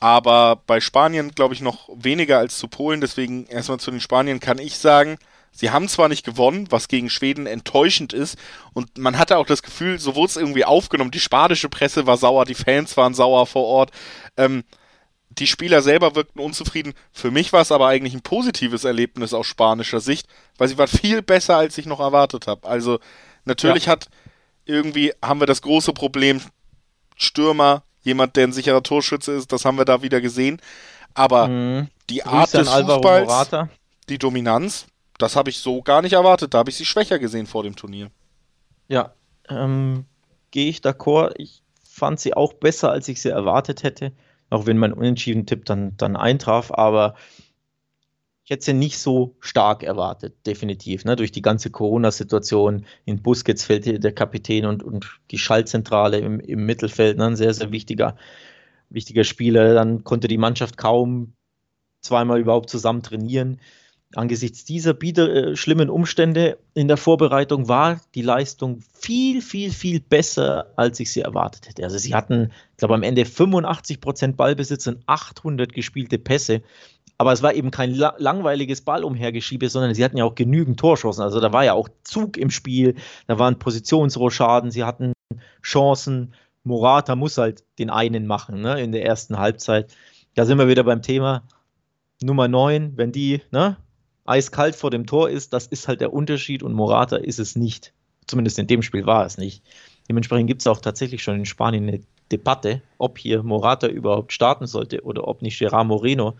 aber bei Spanien glaube ich noch weniger als zu Polen. Deswegen erstmal zu den Spaniern kann ich sagen, sie haben zwar nicht gewonnen, was gegen Schweden enttäuschend ist. Und man hatte auch das Gefühl, so wurde es irgendwie aufgenommen. Die spanische Presse war sauer, die Fans waren sauer vor Ort. Ähm, die Spieler selber wirkten unzufrieden. Für mich war es aber eigentlich ein positives Erlebnis aus spanischer Sicht, weil sie waren viel besser, als ich noch erwartet habe. Also natürlich ja. hat irgendwie haben wir das große Problem Stürmer jemand, der ein sicherer Torschütze ist, das haben wir da wieder gesehen. Aber mhm. die Art des Fußballs, Morata. die Dominanz, das habe ich so gar nicht erwartet. Da habe ich sie schwächer gesehen vor dem Turnier. Ja, ähm, gehe ich d'accord. Ich fand sie auch besser, als ich sie erwartet hätte. auch wenn mein Unentschieden-Tipp dann, dann eintraf, aber ich hätte sie nicht so stark erwartet, definitiv. Ne? Durch die ganze Corona-Situation in Busquets fällt der Kapitän und, und die Schaltzentrale im, im Mittelfeld, ne? ein sehr, sehr wichtiger, wichtiger Spieler. Dann konnte die Mannschaft kaum zweimal überhaupt zusammen trainieren. Angesichts dieser bieder, äh, schlimmen Umstände in der Vorbereitung war die Leistung viel, viel, viel besser, als ich sie erwartet hätte. Also sie hatten, ich glaube, am Ende 85 Prozent Ballbesitz und 800 gespielte Pässe. Aber es war eben kein la langweiliges Ballumhergeschiebe, sondern sie hatten ja auch genügend Torschancen. Also da war ja auch Zug im Spiel, da waren Positionsrohschaden, sie hatten Chancen. Morata muss halt den einen machen ne, in der ersten Halbzeit. Da sind wir wieder beim Thema Nummer 9, wenn die ne, eiskalt vor dem Tor ist, das ist halt der Unterschied und Morata ist es nicht. Zumindest in dem Spiel war es nicht. Dementsprechend gibt es auch tatsächlich schon in Spanien eine Debatte, ob hier Morata überhaupt starten sollte oder ob nicht Gerard Moreno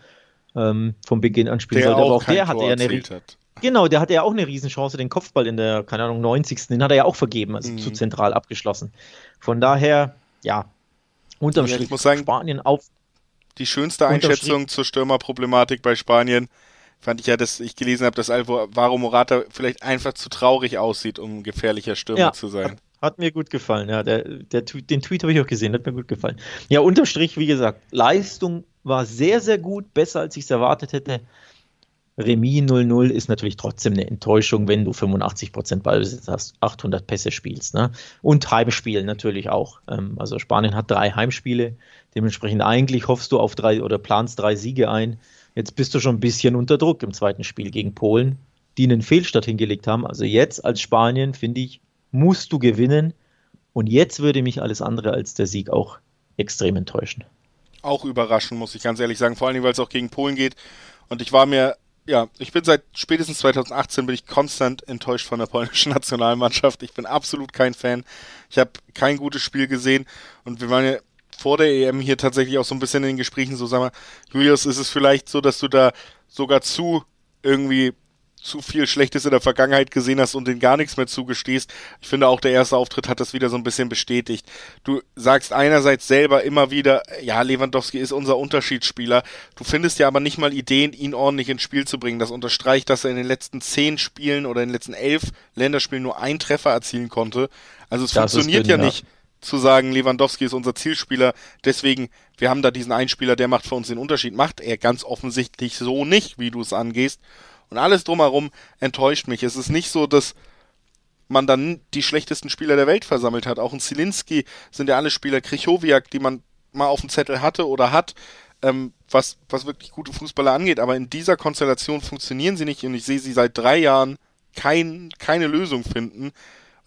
ähm, vom Beginn an spielen der sollte. Aber auch, der hatte ja eine hat. Genau, der hatte ja auch eine Riesenchance, den Kopfball in der, keine Ahnung, 90. Den hat er ja auch vergeben, also mhm. zu zentral abgeschlossen. Von daher, ja, unterm ja, Strich sagen, Spanien auf. Die schönste Einschätzung zur Stürmerproblematik bei Spanien fand ich ja, dass ich gelesen habe, dass Alvaro Morata vielleicht einfach zu traurig aussieht, um ein gefährlicher Stürmer ja, zu sein. Hat mir gut gefallen, ja. Der, der, den Tweet habe ich auch gesehen, hat mir gut gefallen. Ja, unterm Strich, wie gesagt, Leistung war sehr, sehr gut, besser als ich es erwartet hätte. Remis 0-0 ist natürlich trotzdem eine Enttäuschung, wenn du 85% Ballbesitz hast, 800 Pässe spielst. Ne? Und Heimspiel natürlich auch. Ähm, also Spanien hat drei Heimspiele. Dementsprechend eigentlich hoffst du auf drei oder planst drei Siege ein. Jetzt bist du schon ein bisschen unter Druck im zweiten Spiel gegen Polen, die einen Fehlstart hingelegt haben. Also jetzt als Spanien, finde ich, musst du gewinnen. Und jetzt würde mich alles andere als der Sieg auch extrem enttäuschen. Auch überraschen, muss ich ganz ehrlich sagen. Vor allem, weil es auch gegen Polen geht. Und ich war mir, ja, ich bin seit spätestens 2018 bin ich konstant enttäuscht von der polnischen Nationalmannschaft. Ich bin absolut kein Fan. Ich habe kein gutes Spiel gesehen. Und wir waren ja vor der EM hier tatsächlich auch so ein bisschen in den Gesprächen so, sag mal, Julius, ist es vielleicht so, dass du da sogar zu irgendwie zu viel Schlechtes in der Vergangenheit gesehen hast und den gar nichts mehr zugestehst. Ich finde auch der erste Auftritt hat das wieder so ein bisschen bestätigt. Du sagst einerseits selber immer wieder, ja, Lewandowski ist unser Unterschiedsspieler. Du findest ja aber nicht mal Ideen, ihn ordentlich ins Spiel zu bringen. Das unterstreicht, dass er in den letzten zehn Spielen oder in den letzten elf Länderspielen nur einen Treffer erzielen konnte. Also es das funktioniert ja nicht. Zu sagen, Lewandowski ist unser Zielspieler, deswegen, wir haben da diesen Einspieler, der macht für uns den Unterschied. Macht er ganz offensichtlich so nicht, wie du es angehst. Und alles drumherum enttäuscht mich. Es ist nicht so, dass man dann die schlechtesten Spieler der Welt versammelt hat. Auch ein Zielinski sind ja alle Spieler, Krichowiak, die man mal auf dem Zettel hatte oder hat, ähm, was, was wirklich gute Fußballer angeht. Aber in dieser Konstellation funktionieren sie nicht und ich sehe sie seit drei Jahren kein, keine Lösung finden.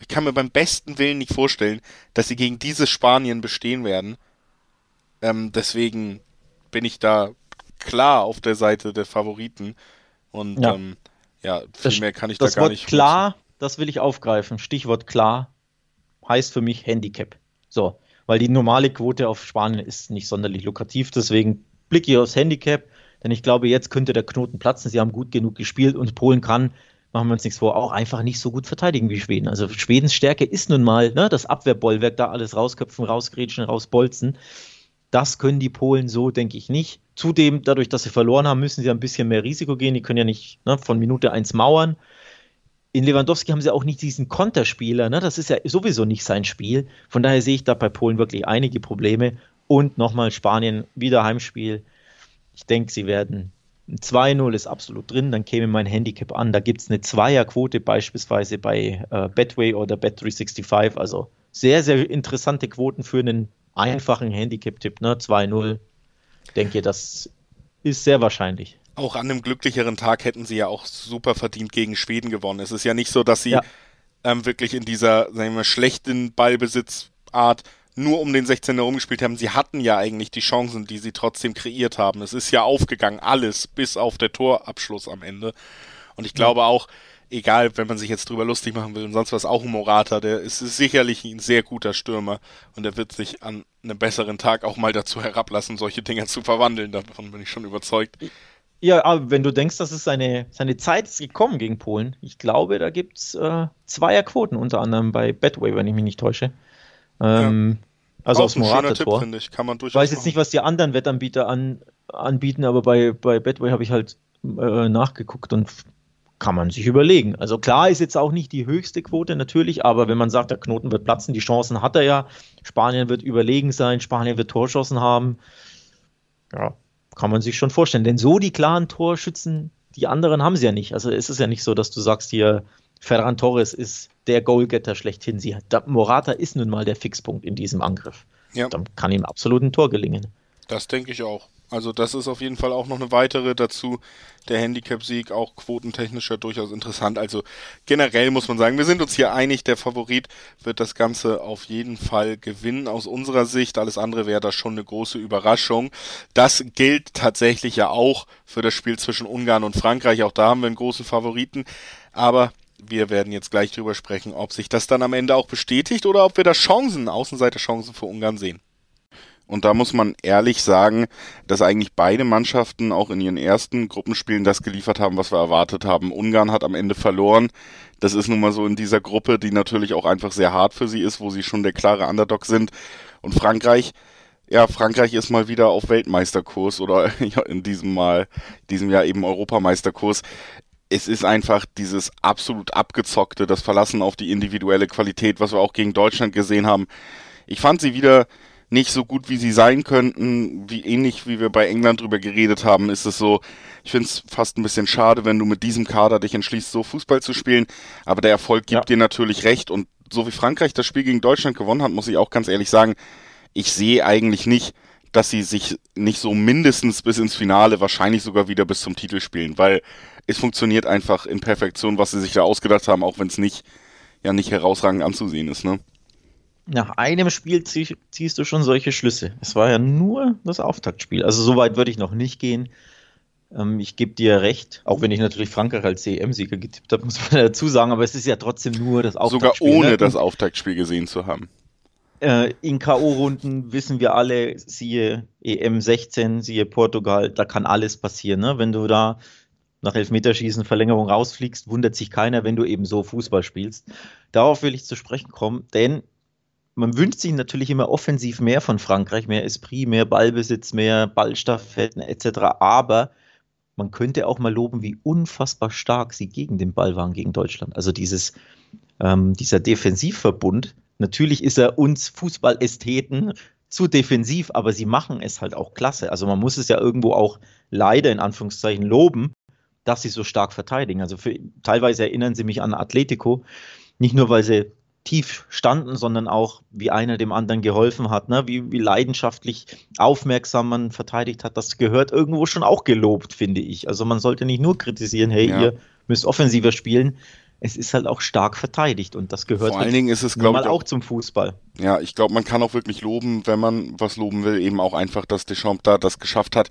Ich kann mir beim besten Willen nicht vorstellen, dass sie gegen dieses Spanien bestehen werden. Ähm, deswegen bin ich da klar auf der Seite der Favoriten. Und ja, ähm, ja viel das, mehr kann ich da gar Wort nicht. Klar, nutzen. das will ich aufgreifen. Stichwort klar heißt für mich Handicap. So, weil die normale Quote auf Spanien ist nicht sonderlich lukrativ. Deswegen blicke ich aufs Handicap, denn ich glaube, jetzt könnte der Knoten platzen. Sie haben gut genug gespielt und Polen kann, machen wir uns nichts vor, auch einfach nicht so gut verteidigen wie Schweden. Also Schwedens Stärke ist nun mal ne, das Abwehrbollwerk, da alles rausköpfen, rausgrätschen, rausbolzen. Das können die Polen so, denke ich, nicht. Zudem, dadurch, dass sie verloren haben, müssen sie ein bisschen mehr Risiko gehen. Die können ja nicht ne, von Minute 1 mauern. In Lewandowski haben sie auch nicht diesen Konterspieler. Ne? Das ist ja sowieso nicht sein Spiel. Von daher sehe ich da bei Polen wirklich einige Probleme. Und nochmal Spanien, wieder Heimspiel. Ich denke, sie werden 2-0 ist absolut drin, dann käme mein Handicap an. Da gibt es eine Zweierquote beispielsweise bei äh, Betway oder Bet365. Also sehr, sehr interessante Quoten für einen einfachen Handicap-Tipp, ne? 2-0. Denke, das ist sehr wahrscheinlich. Auch an einem glücklicheren Tag hätten sie ja auch super verdient gegen Schweden gewonnen. Es ist ja nicht so, dass sie ja. ähm, wirklich in dieser, sagen wir mal, schlechten Ballbesitzart nur um den 16er rumgespielt haben. Sie hatten ja eigentlich die Chancen, die sie trotzdem kreiert haben. Es ist ja aufgegangen, alles, bis auf der Torabschluss am Ende. Und ich glaube auch, egal, wenn man sich jetzt drüber lustig machen will und sonst was, auch ein Morata, der ist sicherlich ein sehr guter Stürmer und er wird sich an einem besseren Tag auch mal dazu herablassen, solche Dinge zu verwandeln. Davon bin ich schon überzeugt. Ja, aber wenn du denkst, dass es seine, seine Zeit ist gekommen gegen Polen, ich glaube, da gibt es äh, Zweierquoten, unter anderem bei Betway, wenn ich mich nicht täusche. Ähm, Also aufs Morata-Tor. ich. Kann man durchaus. Weiß jetzt nicht, was die anderen Wettanbieter an, anbieten, aber bei, bei Betway habe ich halt äh, nachgeguckt und kann man sich überlegen. Also klar ist jetzt auch nicht die höchste Quote natürlich, aber wenn man sagt, der Knoten wird platzen, die Chancen hat er ja. Spanien wird überlegen sein, Spanien wird Torschossen haben. Ja, kann man sich schon vorstellen. Denn so die klaren Torschützen, die anderen haben sie ja nicht. Also es ist ja nicht so, dass du sagst hier, Ferran Torres ist der Goalgetter schlechthin. Sie hat, Morata ist nun mal der Fixpunkt in diesem Angriff. Ja. Dann kann ihm absolut ein Tor gelingen. Das denke ich auch. Also das ist auf jeden Fall auch noch eine weitere dazu. Der Handicap-Sieg auch quotentechnisch ja durchaus interessant. Also generell muss man sagen, wir sind uns hier einig, der Favorit wird das Ganze auf jeden Fall gewinnen aus unserer Sicht. Alles andere wäre da schon eine große Überraschung. Das gilt tatsächlich ja auch für das Spiel zwischen Ungarn und Frankreich. Auch da haben wir einen großen Favoriten. Aber wir werden jetzt gleich drüber sprechen, ob sich das dann am Ende auch bestätigt oder ob wir da Chancen, Außenseiterchancen für Ungarn sehen. Und da muss man ehrlich sagen, dass eigentlich beide Mannschaften auch in ihren ersten Gruppenspielen das geliefert haben, was wir erwartet haben. Ungarn hat am Ende verloren. Das ist nun mal so in dieser Gruppe, die natürlich auch einfach sehr hart für sie ist, wo sie schon der klare Underdog sind. Und Frankreich, ja, Frankreich ist mal wieder auf Weltmeisterkurs oder in diesem Mal, diesem Jahr eben Europameisterkurs. Es ist einfach dieses absolut abgezockte, das Verlassen auf die individuelle Qualität, was wir auch gegen Deutschland gesehen haben. Ich fand sie wieder nicht so gut, wie sie sein könnten. Wie ähnlich wie wir bei England drüber geredet haben, ist es so, ich finde es fast ein bisschen schade, wenn du mit diesem Kader dich entschließt, so Fußball zu spielen. Aber der Erfolg gibt ja. dir natürlich recht. Und so wie Frankreich das Spiel gegen Deutschland gewonnen hat, muss ich auch ganz ehrlich sagen, ich sehe eigentlich nicht, dass sie sich nicht so mindestens bis ins Finale, wahrscheinlich sogar wieder bis zum Titel spielen, weil es funktioniert einfach in Perfektion, was sie sich da ausgedacht haben, auch wenn es nicht, ja, nicht herausragend anzusehen ist, ne? nach einem Spiel zieh, ziehst du schon solche Schlüsse. Es war ja nur das Auftaktspiel. Also so weit würde ich noch nicht gehen. Ähm, ich gebe dir recht, auch wenn ich natürlich Frankreich als CM-Sieger getippt habe, muss man dazu sagen, aber es ist ja trotzdem nur das Auftaktspiel. Sogar ohne ne? das Auftaktspiel gesehen zu haben. Äh, in K.O.-Runden wissen wir alle, siehe EM 16, siehe Portugal, da kann alles passieren. Ne? Wenn du da nach Elfmeterschießen, Verlängerung rausfliegst, wundert sich keiner, wenn du eben so Fußball spielst. Darauf will ich zu sprechen kommen, denn man wünscht sich natürlich immer offensiv mehr von Frankreich, mehr Esprit, mehr Ballbesitz, mehr Ballstaffetten etc. Aber man könnte auch mal loben, wie unfassbar stark sie gegen den Ball waren gegen Deutschland. Also dieses, ähm, dieser Defensivverbund, natürlich ist er uns Fußballästheten zu defensiv, aber sie machen es halt auch klasse. Also man muss es ja irgendwo auch leider in Anführungszeichen loben, dass sie so stark verteidigen. Also für, teilweise erinnern sie mich an Atletico, nicht nur weil sie tief standen, sondern auch wie einer dem anderen geholfen hat, ne? wie, wie leidenschaftlich aufmerksam man verteidigt hat. Das gehört irgendwo schon auch gelobt, finde ich. Also man sollte nicht nur kritisieren, hey, ja. ihr müsst offensiver spielen. Es ist halt auch stark verteidigt und das gehört Vor allen Dingen ist es, glaube ich, auch, auch zum Fußball. Ja, ich glaube, man kann auch wirklich loben, wenn man was loben will, eben auch einfach, dass Deschamps da das geschafft hat,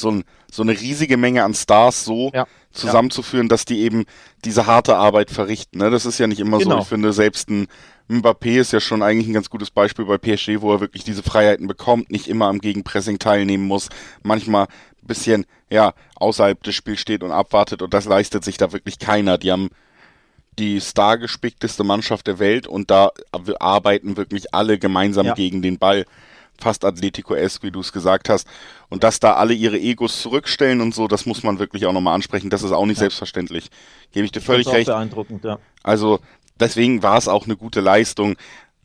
so, ein, so eine riesige Menge an Stars so ja zusammenzuführen, dass die eben diese harte Arbeit verrichten. Ne? Das ist ja nicht immer genau. so. Ich finde, selbst ein Mbappé ist ja schon eigentlich ein ganz gutes Beispiel bei PSG, wo er wirklich diese Freiheiten bekommt, nicht immer am Gegenpressing teilnehmen muss, manchmal ein bisschen ja außerhalb des Spiels steht und abwartet und das leistet sich da wirklich keiner. Die haben die stargespickteste Mannschaft der Welt und da arbeiten wirklich alle gemeinsam ja. gegen den Ball fast Atletico-esque, wie du es gesagt hast. Und dass da alle ihre Egos zurückstellen und so, das muss man wirklich auch nochmal ansprechen. Das ist auch nicht ja. selbstverständlich. Gebe ich dir völlig ich recht. Beeindruckend, ja. Also deswegen war es auch eine gute Leistung.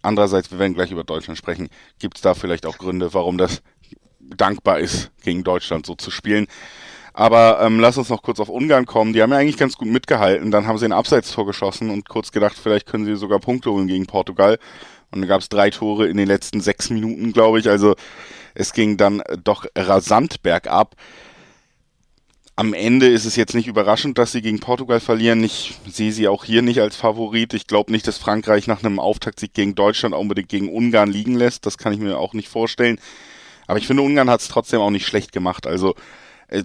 Andererseits, wir werden gleich über Deutschland sprechen, gibt es da vielleicht auch Gründe, warum das dankbar ist, gegen Deutschland so zu spielen. Aber ähm, lass uns noch kurz auf Ungarn kommen. Die haben ja eigentlich ganz gut mitgehalten. Dann haben sie ein Abseitstor geschossen und kurz gedacht, vielleicht können sie sogar Punkte holen gegen Portugal. Und dann gab es drei Tore in den letzten sechs Minuten, glaube ich. Also es ging dann doch rasant bergab. Am Ende ist es jetzt nicht überraschend, dass sie gegen Portugal verlieren. Ich sehe sie auch hier nicht als Favorit. Ich glaube nicht, dass Frankreich nach einem Auftaktsieg gegen Deutschland auch unbedingt gegen Ungarn liegen lässt. Das kann ich mir auch nicht vorstellen. Aber ich finde, Ungarn hat es trotzdem auch nicht schlecht gemacht. Also äh,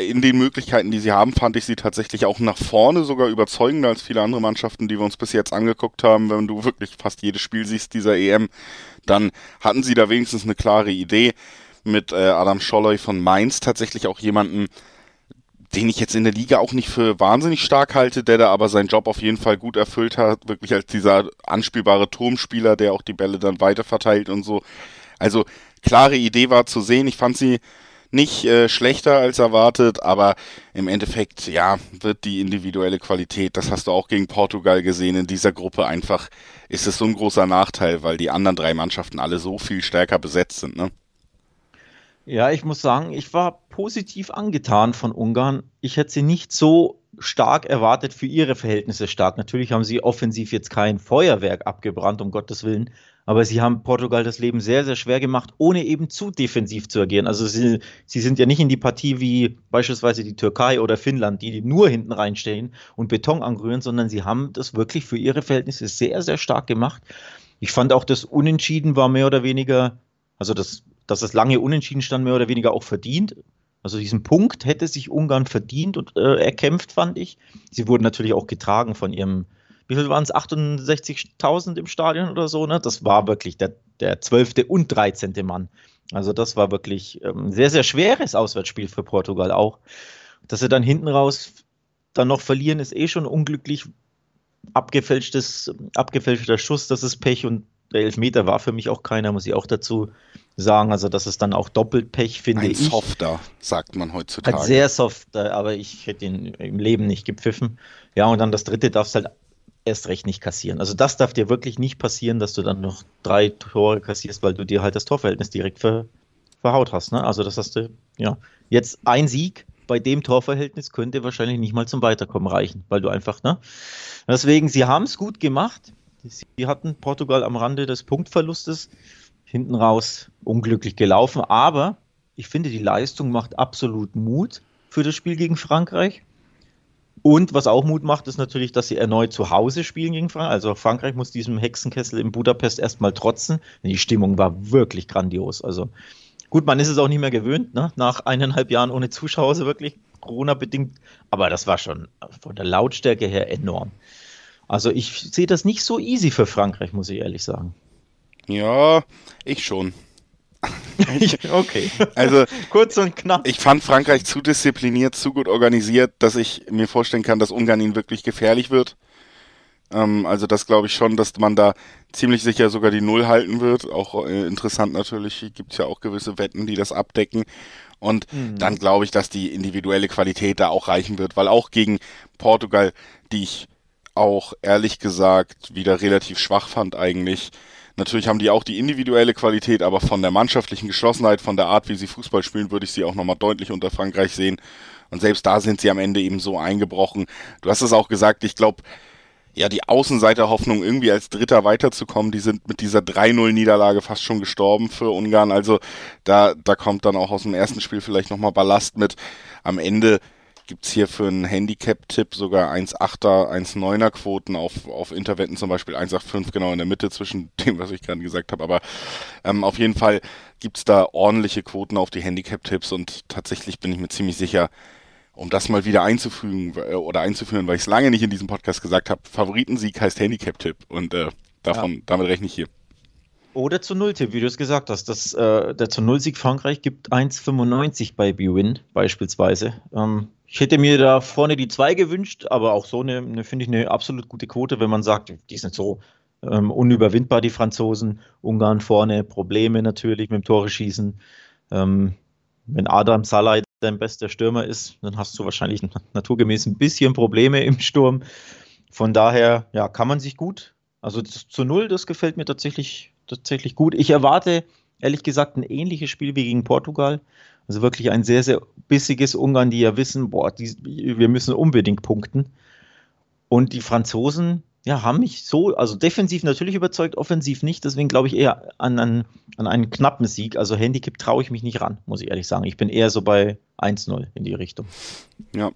in den Möglichkeiten, die sie haben, fand ich sie tatsächlich auch nach vorne sogar überzeugender als viele andere Mannschaften, die wir uns bis jetzt angeguckt haben. Wenn du wirklich fast jedes Spiel siehst dieser EM, dann hatten sie da wenigstens eine klare Idee mit äh, Adam Scholloy von Mainz tatsächlich auch jemanden, den ich jetzt in der Liga auch nicht für wahnsinnig stark halte, der da aber seinen Job auf jeden Fall gut erfüllt hat, wirklich als dieser anspielbare Turmspieler, der auch die Bälle dann weiter verteilt und so. Also klare Idee war zu sehen. Ich fand sie nicht äh, schlechter als erwartet, aber im Endeffekt, ja, wird die individuelle Qualität, das hast du auch gegen Portugal gesehen, in dieser Gruppe einfach ist es so ein großer Nachteil, weil die anderen drei Mannschaften alle so viel stärker besetzt sind, ne? Ja, ich muss sagen, ich war positiv angetan von Ungarn. Ich hätte sie nicht so stark erwartet für ihre Verhältnisse stark. Natürlich haben sie offensiv jetzt kein Feuerwerk abgebrannt, um Gottes Willen. Aber sie haben Portugal das Leben sehr, sehr schwer gemacht, ohne eben zu defensiv zu agieren. Also sie, sie sind ja nicht in die Partie wie beispielsweise die Türkei oder Finnland, die nur hinten reinstehen und Beton anrühren, sondern sie haben das wirklich für ihre Verhältnisse sehr, sehr stark gemacht. Ich fand auch, das Unentschieden war mehr oder weniger, also das dass es lange unentschieden stand, mehr oder weniger auch verdient. Also diesen Punkt hätte sich Ungarn verdient und äh, erkämpft, fand ich. Sie wurden natürlich auch getragen von ihrem, wie viel waren es, 68.000 im Stadion oder so. Ne? Das war wirklich der, der 12. und 13. Mann. Also das war wirklich ein ähm, sehr, sehr schweres Auswärtsspiel für Portugal auch. Dass sie dann hinten raus dann noch verlieren, ist eh schon unglücklich. Abgefälschtes, abgefälschter Schuss, das ist Pech und der Elfmeter war für mich auch keiner, muss ich auch dazu sagen. Also das ist dann auch doppelt Pech, finde Ein ich. softer, sagt man heutzutage. Halt sehr softer, aber ich hätte ihn im Leben nicht gepfiffen. Ja, und dann das dritte darfst halt erst recht nicht kassieren. Also das darf dir wirklich nicht passieren, dass du dann noch drei Tore kassierst, weil du dir halt das Torverhältnis direkt ver, verhaut hast. Ne? Also das hast du, ja. Jetzt ein Sieg bei dem Torverhältnis könnte wahrscheinlich nicht mal zum Weiterkommen reichen, weil du einfach, ne? Deswegen, sie haben es gut gemacht. Sie hatten Portugal am Rande des Punktverlustes hinten raus unglücklich gelaufen, aber ich finde, die Leistung macht absolut Mut für das Spiel gegen Frankreich. Und was auch Mut macht, ist natürlich, dass sie erneut zu Hause spielen gegen Frankreich. Also Frankreich muss diesem Hexenkessel in Budapest erstmal trotzen. Die Stimmung war wirklich grandios. Also gut, man ist es auch nicht mehr gewöhnt, ne? nach eineinhalb Jahren ohne Zuschauer, so wirklich Corona-bedingt. Aber das war schon von der Lautstärke her enorm. Also ich sehe das nicht so easy für Frankreich, muss ich ehrlich sagen. Ja, ich schon. okay. Also kurz und knapp. Ich fand Frankreich zu diszipliniert, zu gut organisiert, dass ich mir vorstellen kann, dass Ungarn ihnen wirklich gefährlich wird. Ähm, also das glaube ich schon, dass man da ziemlich sicher sogar die Null halten wird. Auch äh, interessant natürlich, gibt es ja auch gewisse Wetten, die das abdecken. Und mhm. dann glaube ich, dass die individuelle Qualität da auch reichen wird, weil auch gegen Portugal, die ich auch ehrlich gesagt wieder relativ schwach fand eigentlich. Natürlich haben die auch die individuelle Qualität, aber von der mannschaftlichen Geschlossenheit, von der Art, wie sie Fußball spielen, würde ich sie auch nochmal deutlich unter Frankreich sehen. Und selbst da sind sie am Ende eben so eingebrochen. Du hast es auch gesagt, ich glaube, ja, die Außenseiterhoffnung, irgendwie als Dritter weiterzukommen, die sind mit dieser 3-0-Niederlage fast schon gestorben für Ungarn. Also da, da kommt dann auch aus dem ersten Spiel vielleicht nochmal Ballast mit. Am Ende gibt's hier für einen Handicap-Tipp sogar 1,8er, 1,9er Quoten auf, auf Interwetten zum Beispiel 1,85 genau in der Mitte zwischen dem, was ich gerade gesagt habe. Aber ähm, auf jeden Fall gibt's da ordentliche Quoten auf die Handicap-Tipps und tatsächlich bin ich mir ziemlich sicher, um das mal wieder einzufügen äh, oder einzuführen, weil ich es lange nicht in diesem Podcast gesagt habe, Favoritensieg heißt Handicap-Tipp und äh, davon, ja. damit rechne ich hier. Oder zu Null-Tipp, wie du es gesagt hast. Das, äh, der zu Null-Sieg Frankreich gibt 1,95 bei BWin beispielsweise. Ähm, ich hätte mir da vorne die zwei gewünscht, aber auch so eine, eine finde ich, eine absolut gute Quote, wenn man sagt, die sind so ähm, unüberwindbar, die Franzosen. Ungarn vorne, Probleme natürlich mit dem Tore schießen. Ähm, wenn Adam Salah dein bester Stürmer ist, dann hast du wahrscheinlich naturgemäß ein bisschen Probleme im Sturm. Von daher, ja, kann man sich gut. Also zu Null, das gefällt mir tatsächlich, tatsächlich gut. Ich erwarte, ehrlich gesagt, ein ähnliches Spiel wie gegen Portugal. Also wirklich ein sehr, sehr bissiges Ungarn, die ja wissen, boah, die, wir müssen unbedingt punkten. Und die Franzosen, ja, haben mich so, also defensiv natürlich überzeugt, offensiv nicht. Deswegen glaube ich eher an, an, an einen knappen Sieg. Also Handicap traue ich mich nicht ran, muss ich ehrlich sagen. Ich bin eher so bei 1-0 in die Richtung. Ja.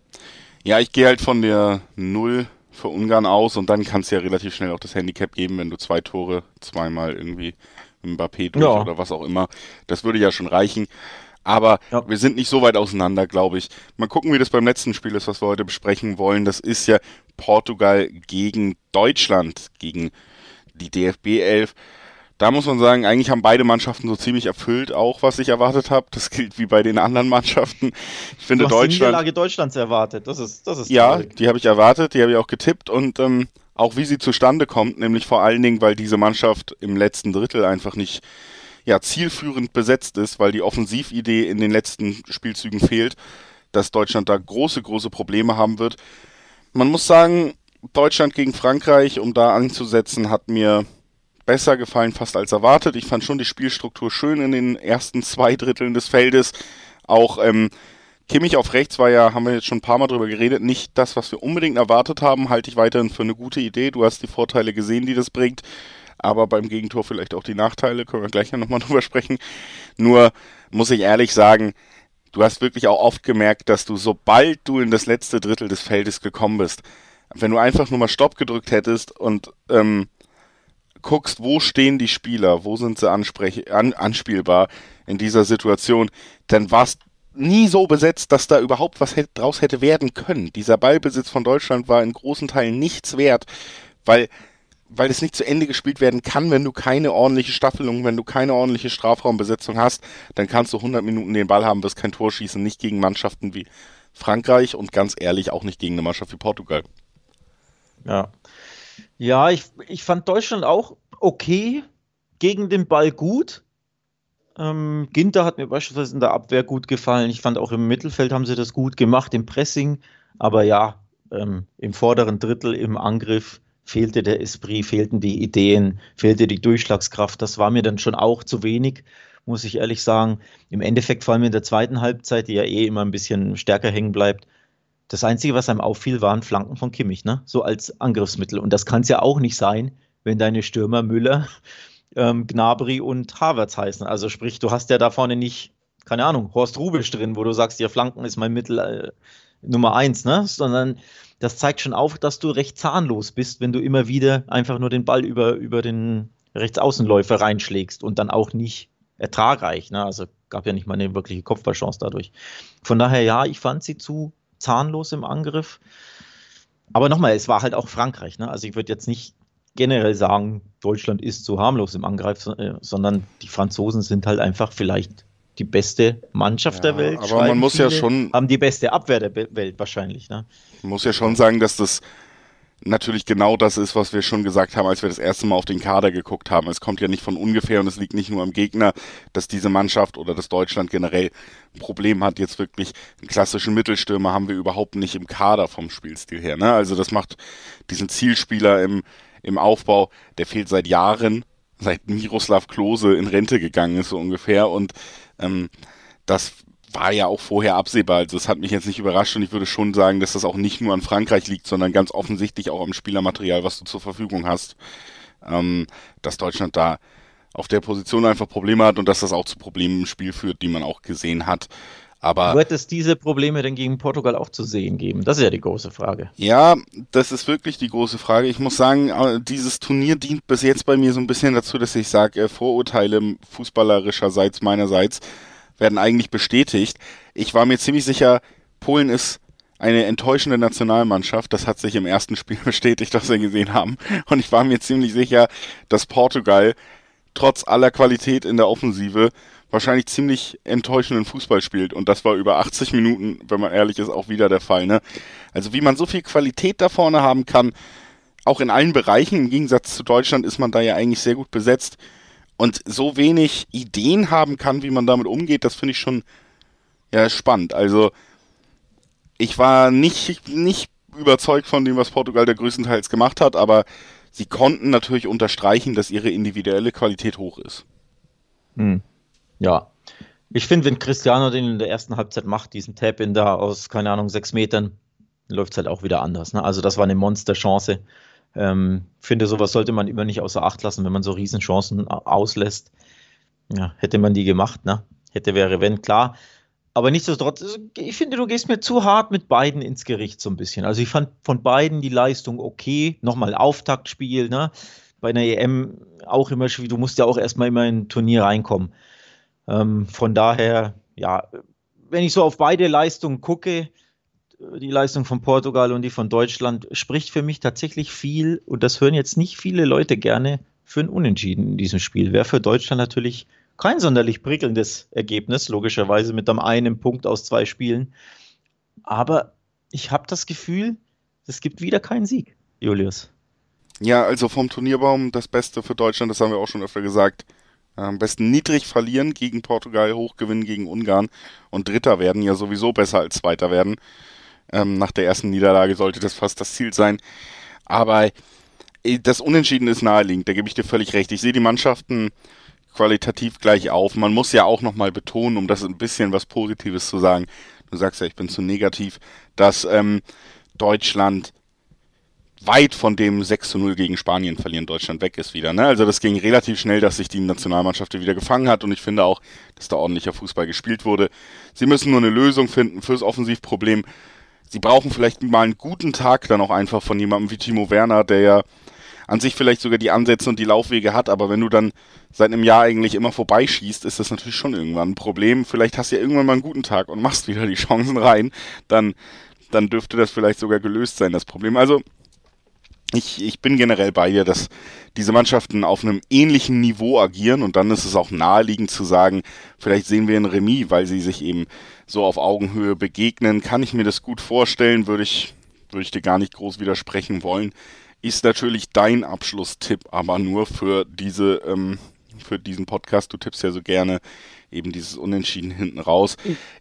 Ja, ich gehe halt von der 0 für Ungarn aus und dann kann es ja relativ schnell auch das Handicap geben, wenn du zwei Tore zweimal irgendwie Mbappé durch ja. oder was auch immer. Das würde ja schon reichen. Aber ja. wir sind nicht so weit auseinander, glaube ich. Mal gucken, wie das beim letzten Spiel ist, was wir heute besprechen wollen. Das ist ja Portugal gegen Deutschland, gegen die DFB 11. da muss man sagen, eigentlich haben beide Mannschaften so ziemlich erfüllt, auch was ich erwartet habe. Das gilt wie bei den anderen Mannschaften. Ich finde du hast Deutschland. Die Niederlage Deutschlands erwartet. Das ist, das ist ja, traurig. die habe ich erwartet, die habe ich auch getippt und ähm, auch wie sie zustande kommt, nämlich vor allen Dingen, weil diese Mannschaft im letzten Drittel einfach nicht ja, zielführend besetzt ist, weil die Offensividee in den letzten Spielzügen fehlt, dass Deutschland da große, große Probleme haben wird. Man muss sagen, Deutschland gegen Frankreich, um da anzusetzen, hat mir besser gefallen fast als erwartet. Ich fand schon die Spielstruktur schön in den ersten zwei Dritteln des Feldes. Auch ähm, Kimmich auf rechts war ja, haben wir jetzt schon ein paar Mal drüber geredet, nicht das, was wir unbedingt erwartet haben, halte ich weiterhin für eine gute Idee. Du hast die Vorteile gesehen, die das bringt, aber beim Gegentor vielleicht auch die Nachteile, können wir gleich ja nochmal drüber sprechen. Nur muss ich ehrlich sagen, du hast wirklich auch oft gemerkt, dass du, sobald du in das letzte Drittel des Feldes gekommen bist, wenn du einfach nur mal Stopp gedrückt hättest und ähm, guckst, wo stehen die Spieler, wo sind sie ansprech an, anspielbar in dieser Situation, dann warst nie so besetzt, dass da überhaupt was hätte, draus hätte werden können. Dieser Ballbesitz von Deutschland war in großen Teilen nichts wert, weil weil es nicht zu Ende gespielt werden kann, wenn du keine ordentliche Staffelung, wenn du keine ordentliche Strafraumbesetzung hast, dann kannst du 100 Minuten den Ball haben, wirst kein Tor schießen, nicht gegen Mannschaften wie Frankreich und ganz ehrlich auch nicht gegen eine Mannschaft wie Portugal. Ja, ja, ich, ich fand Deutschland auch okay, gegen den Ball gut. Ähm, Ginter hat mir beispielsweise in der Abwehr gut gefallen. Ich fand auch im Mittelfeld haben sie das gut gemacht, im Pressing. Aber ja, ähm, im vorderen Drittel im Angriff fehlte der Esprit, fehlten die Ideen, fehlte die Durchschlagskraft. Das war mir dann schon auch zu wenig, muss ich ehrlich sagen. Im Endeffekt, vor allem in der zweiten Halbzeit, die ja eh immer ein bisschen stärker hängen bleibt, das Einzige, was einem auffiel, waren Flanken von Kimmich, ne? So als Angriffsmittel. Und das kann es ja auch nicht sein, wenn deine Stürmer Müller, ähm, Gnabry und Havertz heißen. Also sprich, du hast ja da vorne nicht, keine Ahnung, Horst Rubisch drin, wo du sagst, ja, Flanken ist mein Mittel äh, Nummer eins, ne? Sondern das zeigt schon auf, dass du recht zahnlos bist, wenn du immer wieder einfach nur den Ball über, über den Rechtsaußenläufer reinschlägst und dann auch nicht ertragreich. Ne? Also gab ja nicht mal eine wirkliche Kopfballchance dadurch. Von daher, ja, ich fand sie zu zahnlos im Angriff. Aber nochmal, es war halt auch Frankreich. Ne? Also ich würde jetzt nicht generell sagen, Deutschland ist zu harmlos im Angriff, äh, sondern die Franzosen sind halt einfach vielleicht die beste Mannschaft ja, der Welt. Aber man muss ja schon. Haben die beste Abwehr der Welt wahrscheinlich. Ne? Man muss ja schon sagen, dass das natürlich genau das ist, was wir schon gesagt haben, als wir das erste Mal auf den Kader geguckt haben. Es kommt ja nicht von ungefähr und es liegt nicht nur am Gegner, dass diese Mannschaft oder das Deutschland generell ein Problem hat. Jetzt wirklich einen klassischen Mittelstürmer haben wir überhaupt nicht im Kader vom Spielstil her. Ne? Also das macht diesen Zielspieler im, im Aufbau, der fehlt seit Jahren, seit Miroslav Klose in Rente gegangen ist so ungefähr und ähm, das war ja auch vorher absehbar. Also es hat mich jetzt nicht überrascht und ich würde schon sagen, dass das auch nicht nur an Frankreich liegt, sondern ganz offensichtlich auch am Spielermaterial, was du zur Verfügung hast. Ähm, dass Deutschland da auf der Position einfach Probleme hat und dass das auch zu Problemen im Spiel führt, die man auch gesehen hat. Aber wird es diese Probleme denn gegen Portugal auch zu sehen geben? Das ist ja die große Frage. Ja, das ist wirklich die große Frage. Ich muss sagen, äh, dieses Turnier dient bis jetzt bei mir so ein bisschen dazu, dass ich sage, äh, Vorurteile fußballerischerseits meinerseits werden eigentlich bestätigt. Ich war mir ziemlich sicher, Polen ist eine enttäuschende Nationalmannschaft. Das hat sich im ersten Spiel bestätigt, das wir gesehen haben. Und ich war mir ziemlich sicher, dass Portugal trotz aller Qualität in der Offensive wahrscheinlich ziemlich enttäuschenden Fußball spielt. Und das war über 80 Minuten, wenn man ehrlich ist, auch wieder der Fall. Ne? Also wie man so viel Qualität da vorne haben kann, auch in allen Bereichen, im Gegensatz zu Deutschland ist man da ja eigentlich sehr gut besetzt und so wenig Ideen haben kann, wie man damit umgeht, das finde ich schon ja, spannend. Also ich war nicht, nicht überzeugt von dem, was Portugal da größtenteils gemacht hat, aber sie konnten natürlich unterstreichen, dass ihre individuelle Qualität hoch ist. Hm. Ja. Ich finde, wenn Cristiano den in der ersten Halbzeit macht, diesen Tap-In da aus, keine Ahnung, sechs Metern, läuft es halt auch wieder anders. Ne? Also das war eine Monsterchance. Ähm, finde, sowas sollte man immer nicht außer Acht lassen, wenn man so Riesenchancen auslässt. Ja, hätte man die gemacht, ne? Hätte, wäre, wenn, klar. Aber nichtsdestotrotz, ich finde, du gehst mir zu hart mit beiden ins Gericht so ein bisschen. Also ich fand von beiden die Leistung okay. Nochmal Auftaktspiel, ne? Bei einer EM auch immer schwierig. Du musst ja auch erstmal immer in ein Turnier reinkommen. Ähm, von daher, ja, wenn ich so auf beide Leistungen gucke, die Leistung von Portugal und die von Deutschland spricht für mich tatsächlich viel, und das hören jetzt nicht viele Leute gerne, für ein Unentschieden in diesem Spiel. Wäre für Deutschland natürlich kein sonderlich prickelndes Ergebnis, logischerweise mit einem einen Punkt aus zwei Spielen. Aber ich habe das Gefühl, es gibt wieder keinen Sieg, Julius. Ja, also vom Turnierbaum das Beste für Deutschland, das haben wir auch schon öfter gesagt. Am besten niedrig verlieren gegen Portugal, hoch gewinnen gegen Ungarn und Dritter werden ja sowieso besser als Zweiter werden. Ähm, nach der ersten Niederlage sollte das fast das Ziel sein. Aber äh, das Unentschieden ist naheliegend, da gebe ich dir völlig recht. Ich sehe die Mannschaften qualitativ gleich auf. Man muss ja auch nochmal betonen, um das ein bisschen was Positives zu sagen. Du sagst ja, ich bin zu negativ, dass ähm, Deutschland weit von dem 6 zu 0 gegen Spanien verlieren Deutschland weg ist wieder. Ne? Also das ging relativ schnell, dass sich die Nationalmannschaft wieder gefangen hat und ich finde auch, dass da ordentlicher Fußball gespielt wurde. Sie müssen nur eine Lösung finden fürs Offensivproblem. Sie brauchen vielleicht mal einen guten Tag dann auch einfach von jemandem wie Timo Werner, der ja an sich vielleicht sogar die Ansätze und die Laufwege hat, aber wenn du dann seit einem Jahr eigentlich immer vorbeischießt, ist das natürlich schon irgendwann ein Problem. Vielleicht hast du ja irgendwann mal einen guten Tag und machst wieder die Chancen rein, dann, dann dürfte das vielleicht sogar gelöst sein, das Problem. Also ich, ich bin generell bei dir, dass diese Mannschaften auf einem ähnlichen Niveau agieren und dann ist es auch naheliegend zu sagen, vielleicht sehen wir ein Remis, weil sie sich eben so auf Augenhöhe begegnen. Kann ich mir das gut vorstellen, würde ich, würde ich dir gar nicht groß widersprechen wollen. Ist natürlich dein Abschlusstipp, aber nur für diese, ähm, für diesen Podcast. Du tippst ja so gerne eben dieses Unentschieden hinten raus.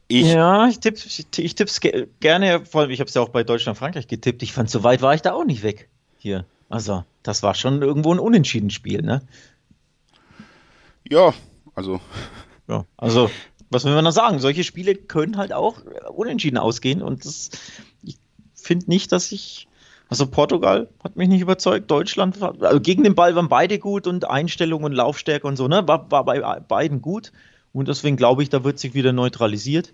Ich, ja, ich tippe ich, tipp's gerne, vor allem, ich habe es ja auch bei Deutschland-Frankreich getippt. Ich fand, so weit war ich da auch nicht weg hier. Also, das war schon irgendwo ein Unentschieden-Spiel, ne? Ja, also. Ja, also, was will man noch sagen? Solche Spiele können halt auch unentschieden ausgehen und das, ich finde nicht, dass ich. Also Portugal hat mich nicht überzeugt, Deutschland, also gegen den Ball waren beide gut und Einstellung und Laufstärke und so, ne? War, war bei beiden gut. Und deswegen glaube ich, da wird sich wieder neutralisiert.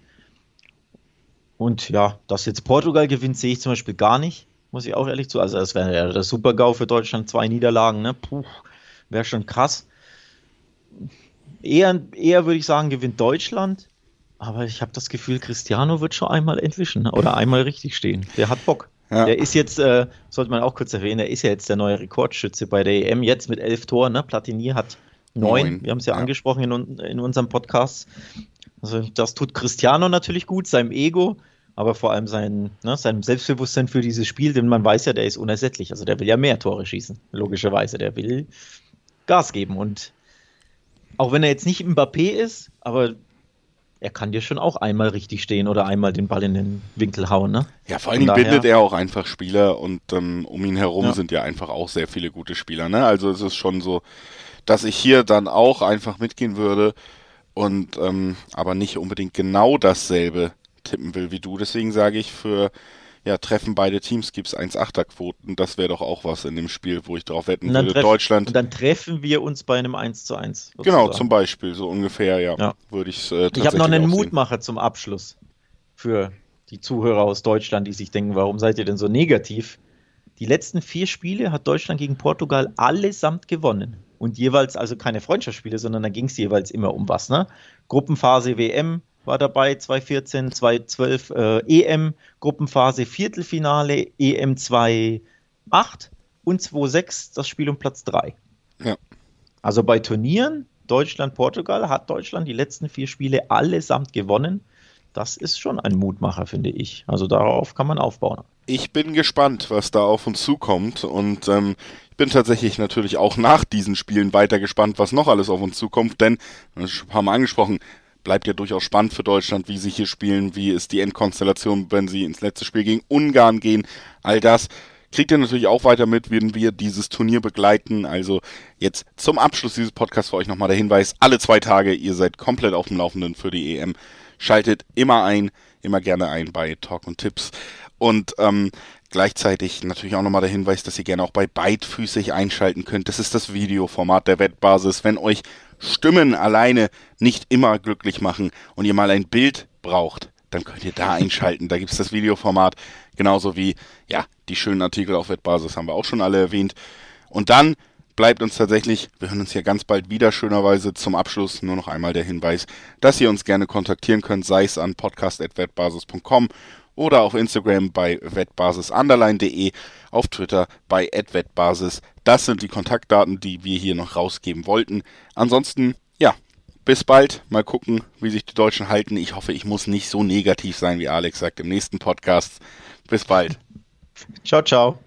Und ja, dass jetzt Portugal gewinnt, sehe ich zum Beispiel gar nicht muss ich auch ehrlich zu. Also, das wäre ja der Super-GAU für Deutschland, zwei Niederlagen, ne? Puh, wäre schon krass. Eher, eher würde ich sagen, gewinnt Deutschland, aber ich habe das Gefühl, Cristiano wird schon einmal entwischen oder einmal richtig stehen. Der hat Bock. Ja. Der ist jetzt, äh, sollte man auch kurz erwähnen, der ist ja jetzt der neue Rekordschütze bei der EM, jetzt mit elf Toren. Ne? Platini hat neun. neun. Wir haben es ja, ja, angesprochen in, in unserem Podcast. Also das tut Cristiano natürlich gut, seinem Ego aber vor allem sein, ne, seinem Selbstbewusstsein für dieses Spiel, denn man weiß ja, der ist unersättlich. Also der will ja mehr Tore schießen, logischerweise. Der will Gas geben. Und auch wenn er jetzt nicht Mbappé ist, aber er kann dir schon auch einmal richtig stehen oder einmal den Ball in den Winkel hauen, ne? Ja, vor allen Dingen bindet er auch einfach Spieler und ähm, um ihn herum ja. sind ja einfach auch sehr viele gute Spieler, ne? Also es ist schon so, dass ich hier dann auch einfach mitgehen würde und ähm, aber nicht unbedingt genau dasselbe tippen will wie du. Deswegen sage ich für ja, treffen beide Teams gibt es 1,8er Quoten. Das wäre doch auch was in dem Spiel, wo ich darauf wetten würde. Treff, Deutschland. Und dann treffen wir uns bei einem 1 zu 1. Sozusagen. Genau, zum Beispiel, so ungefähr, ja. ja. Würde ich äh, Ich habe noch einen Mutmacher zum Abschluss für die Zuhörer aus Deutschland, die sich denken, warum seid ihr denn so negativ? Die letzten vier Spiele hat Deutschland gegen Portugal allesamt gewonnen. Und jeweils, also keine Freundschaftsspiele, sondern da ging es jeweils immer um was. Ne? Gruppenphase WM, war dabei, 2014, 2012 äh, EM, Gruppenphase, Viertelfinale, EM 2.8 und 2.6 das Spiel um Platz 3. Ja. Also bei Turnieren, Deutschland, Portugal, hat Deutschland die letzten vier Spiele allesamt gewonnen. Das ist schon ein Mutmacher, finde ich. Also darauf kann man aufbauen. Ich bin gespannt, was da auf uns zukommt. Und ähm, ich bin tatsächlich natürlich auch nach diesen Spielen weiter gespannt, was noch alles auf uns zukommt. Denn, das haben wir angesprochen, bleibt ja durchaus spannend für Deutschland, wie sie hier spielen, wie ist die Endkonstellation, wenn sie ins letzte Spiel gegen Ungarn gehen, all das kriegt ihr natürlich auch weiter mit, wenn wir dieses Turnier begleiten. Also jetzt zum Abschluss dieses Podcasts für euch nochmal der Hinweis, alle zwei Tage, ihr seid komplett auf dem Laufenden für die EM. Schaltet immer ein, immer gerne ein bei Talk und Tipps. Und ähm, gleichzeitig natürlich auch nochmal der Hinweis, dass ihr gerne auch bei beidfüßig einschalten könnt. Das ist das Videoformat der Wettbasis. Wenn euch Stimmen alleine nicht immer glücklich machen und ihr mal ein Bild braucht, dann könnt ihr da einschalten. Da gibt es das Videoformat, genauso wie ja die schönen Artikel auf Wettbasis haben wir auch schon alle erwähnt. Und dann bleibt uns tatsächlich, wir hören uns ja ganz bald wieder, schönerweise zum Abschluss nur noch einmal der Hinweis, dass ihr uns gerne kontaktieren könnt, sei es an podcast.wettbasis.com oder auf Instagram bei wettbasis_de, auf Twitter bei @wettbasis. Das sind die Kontaktdaten, die wir hier noch rausgeben wollten. Ansonsten, ja, bis bald. Mal gucken, wie sich die Deutschen halten. Ich hoffe, ich muss nicht so negativ sein, wie Alex sagt im nächsten Podcast. Bis bald. Ciao, ciao.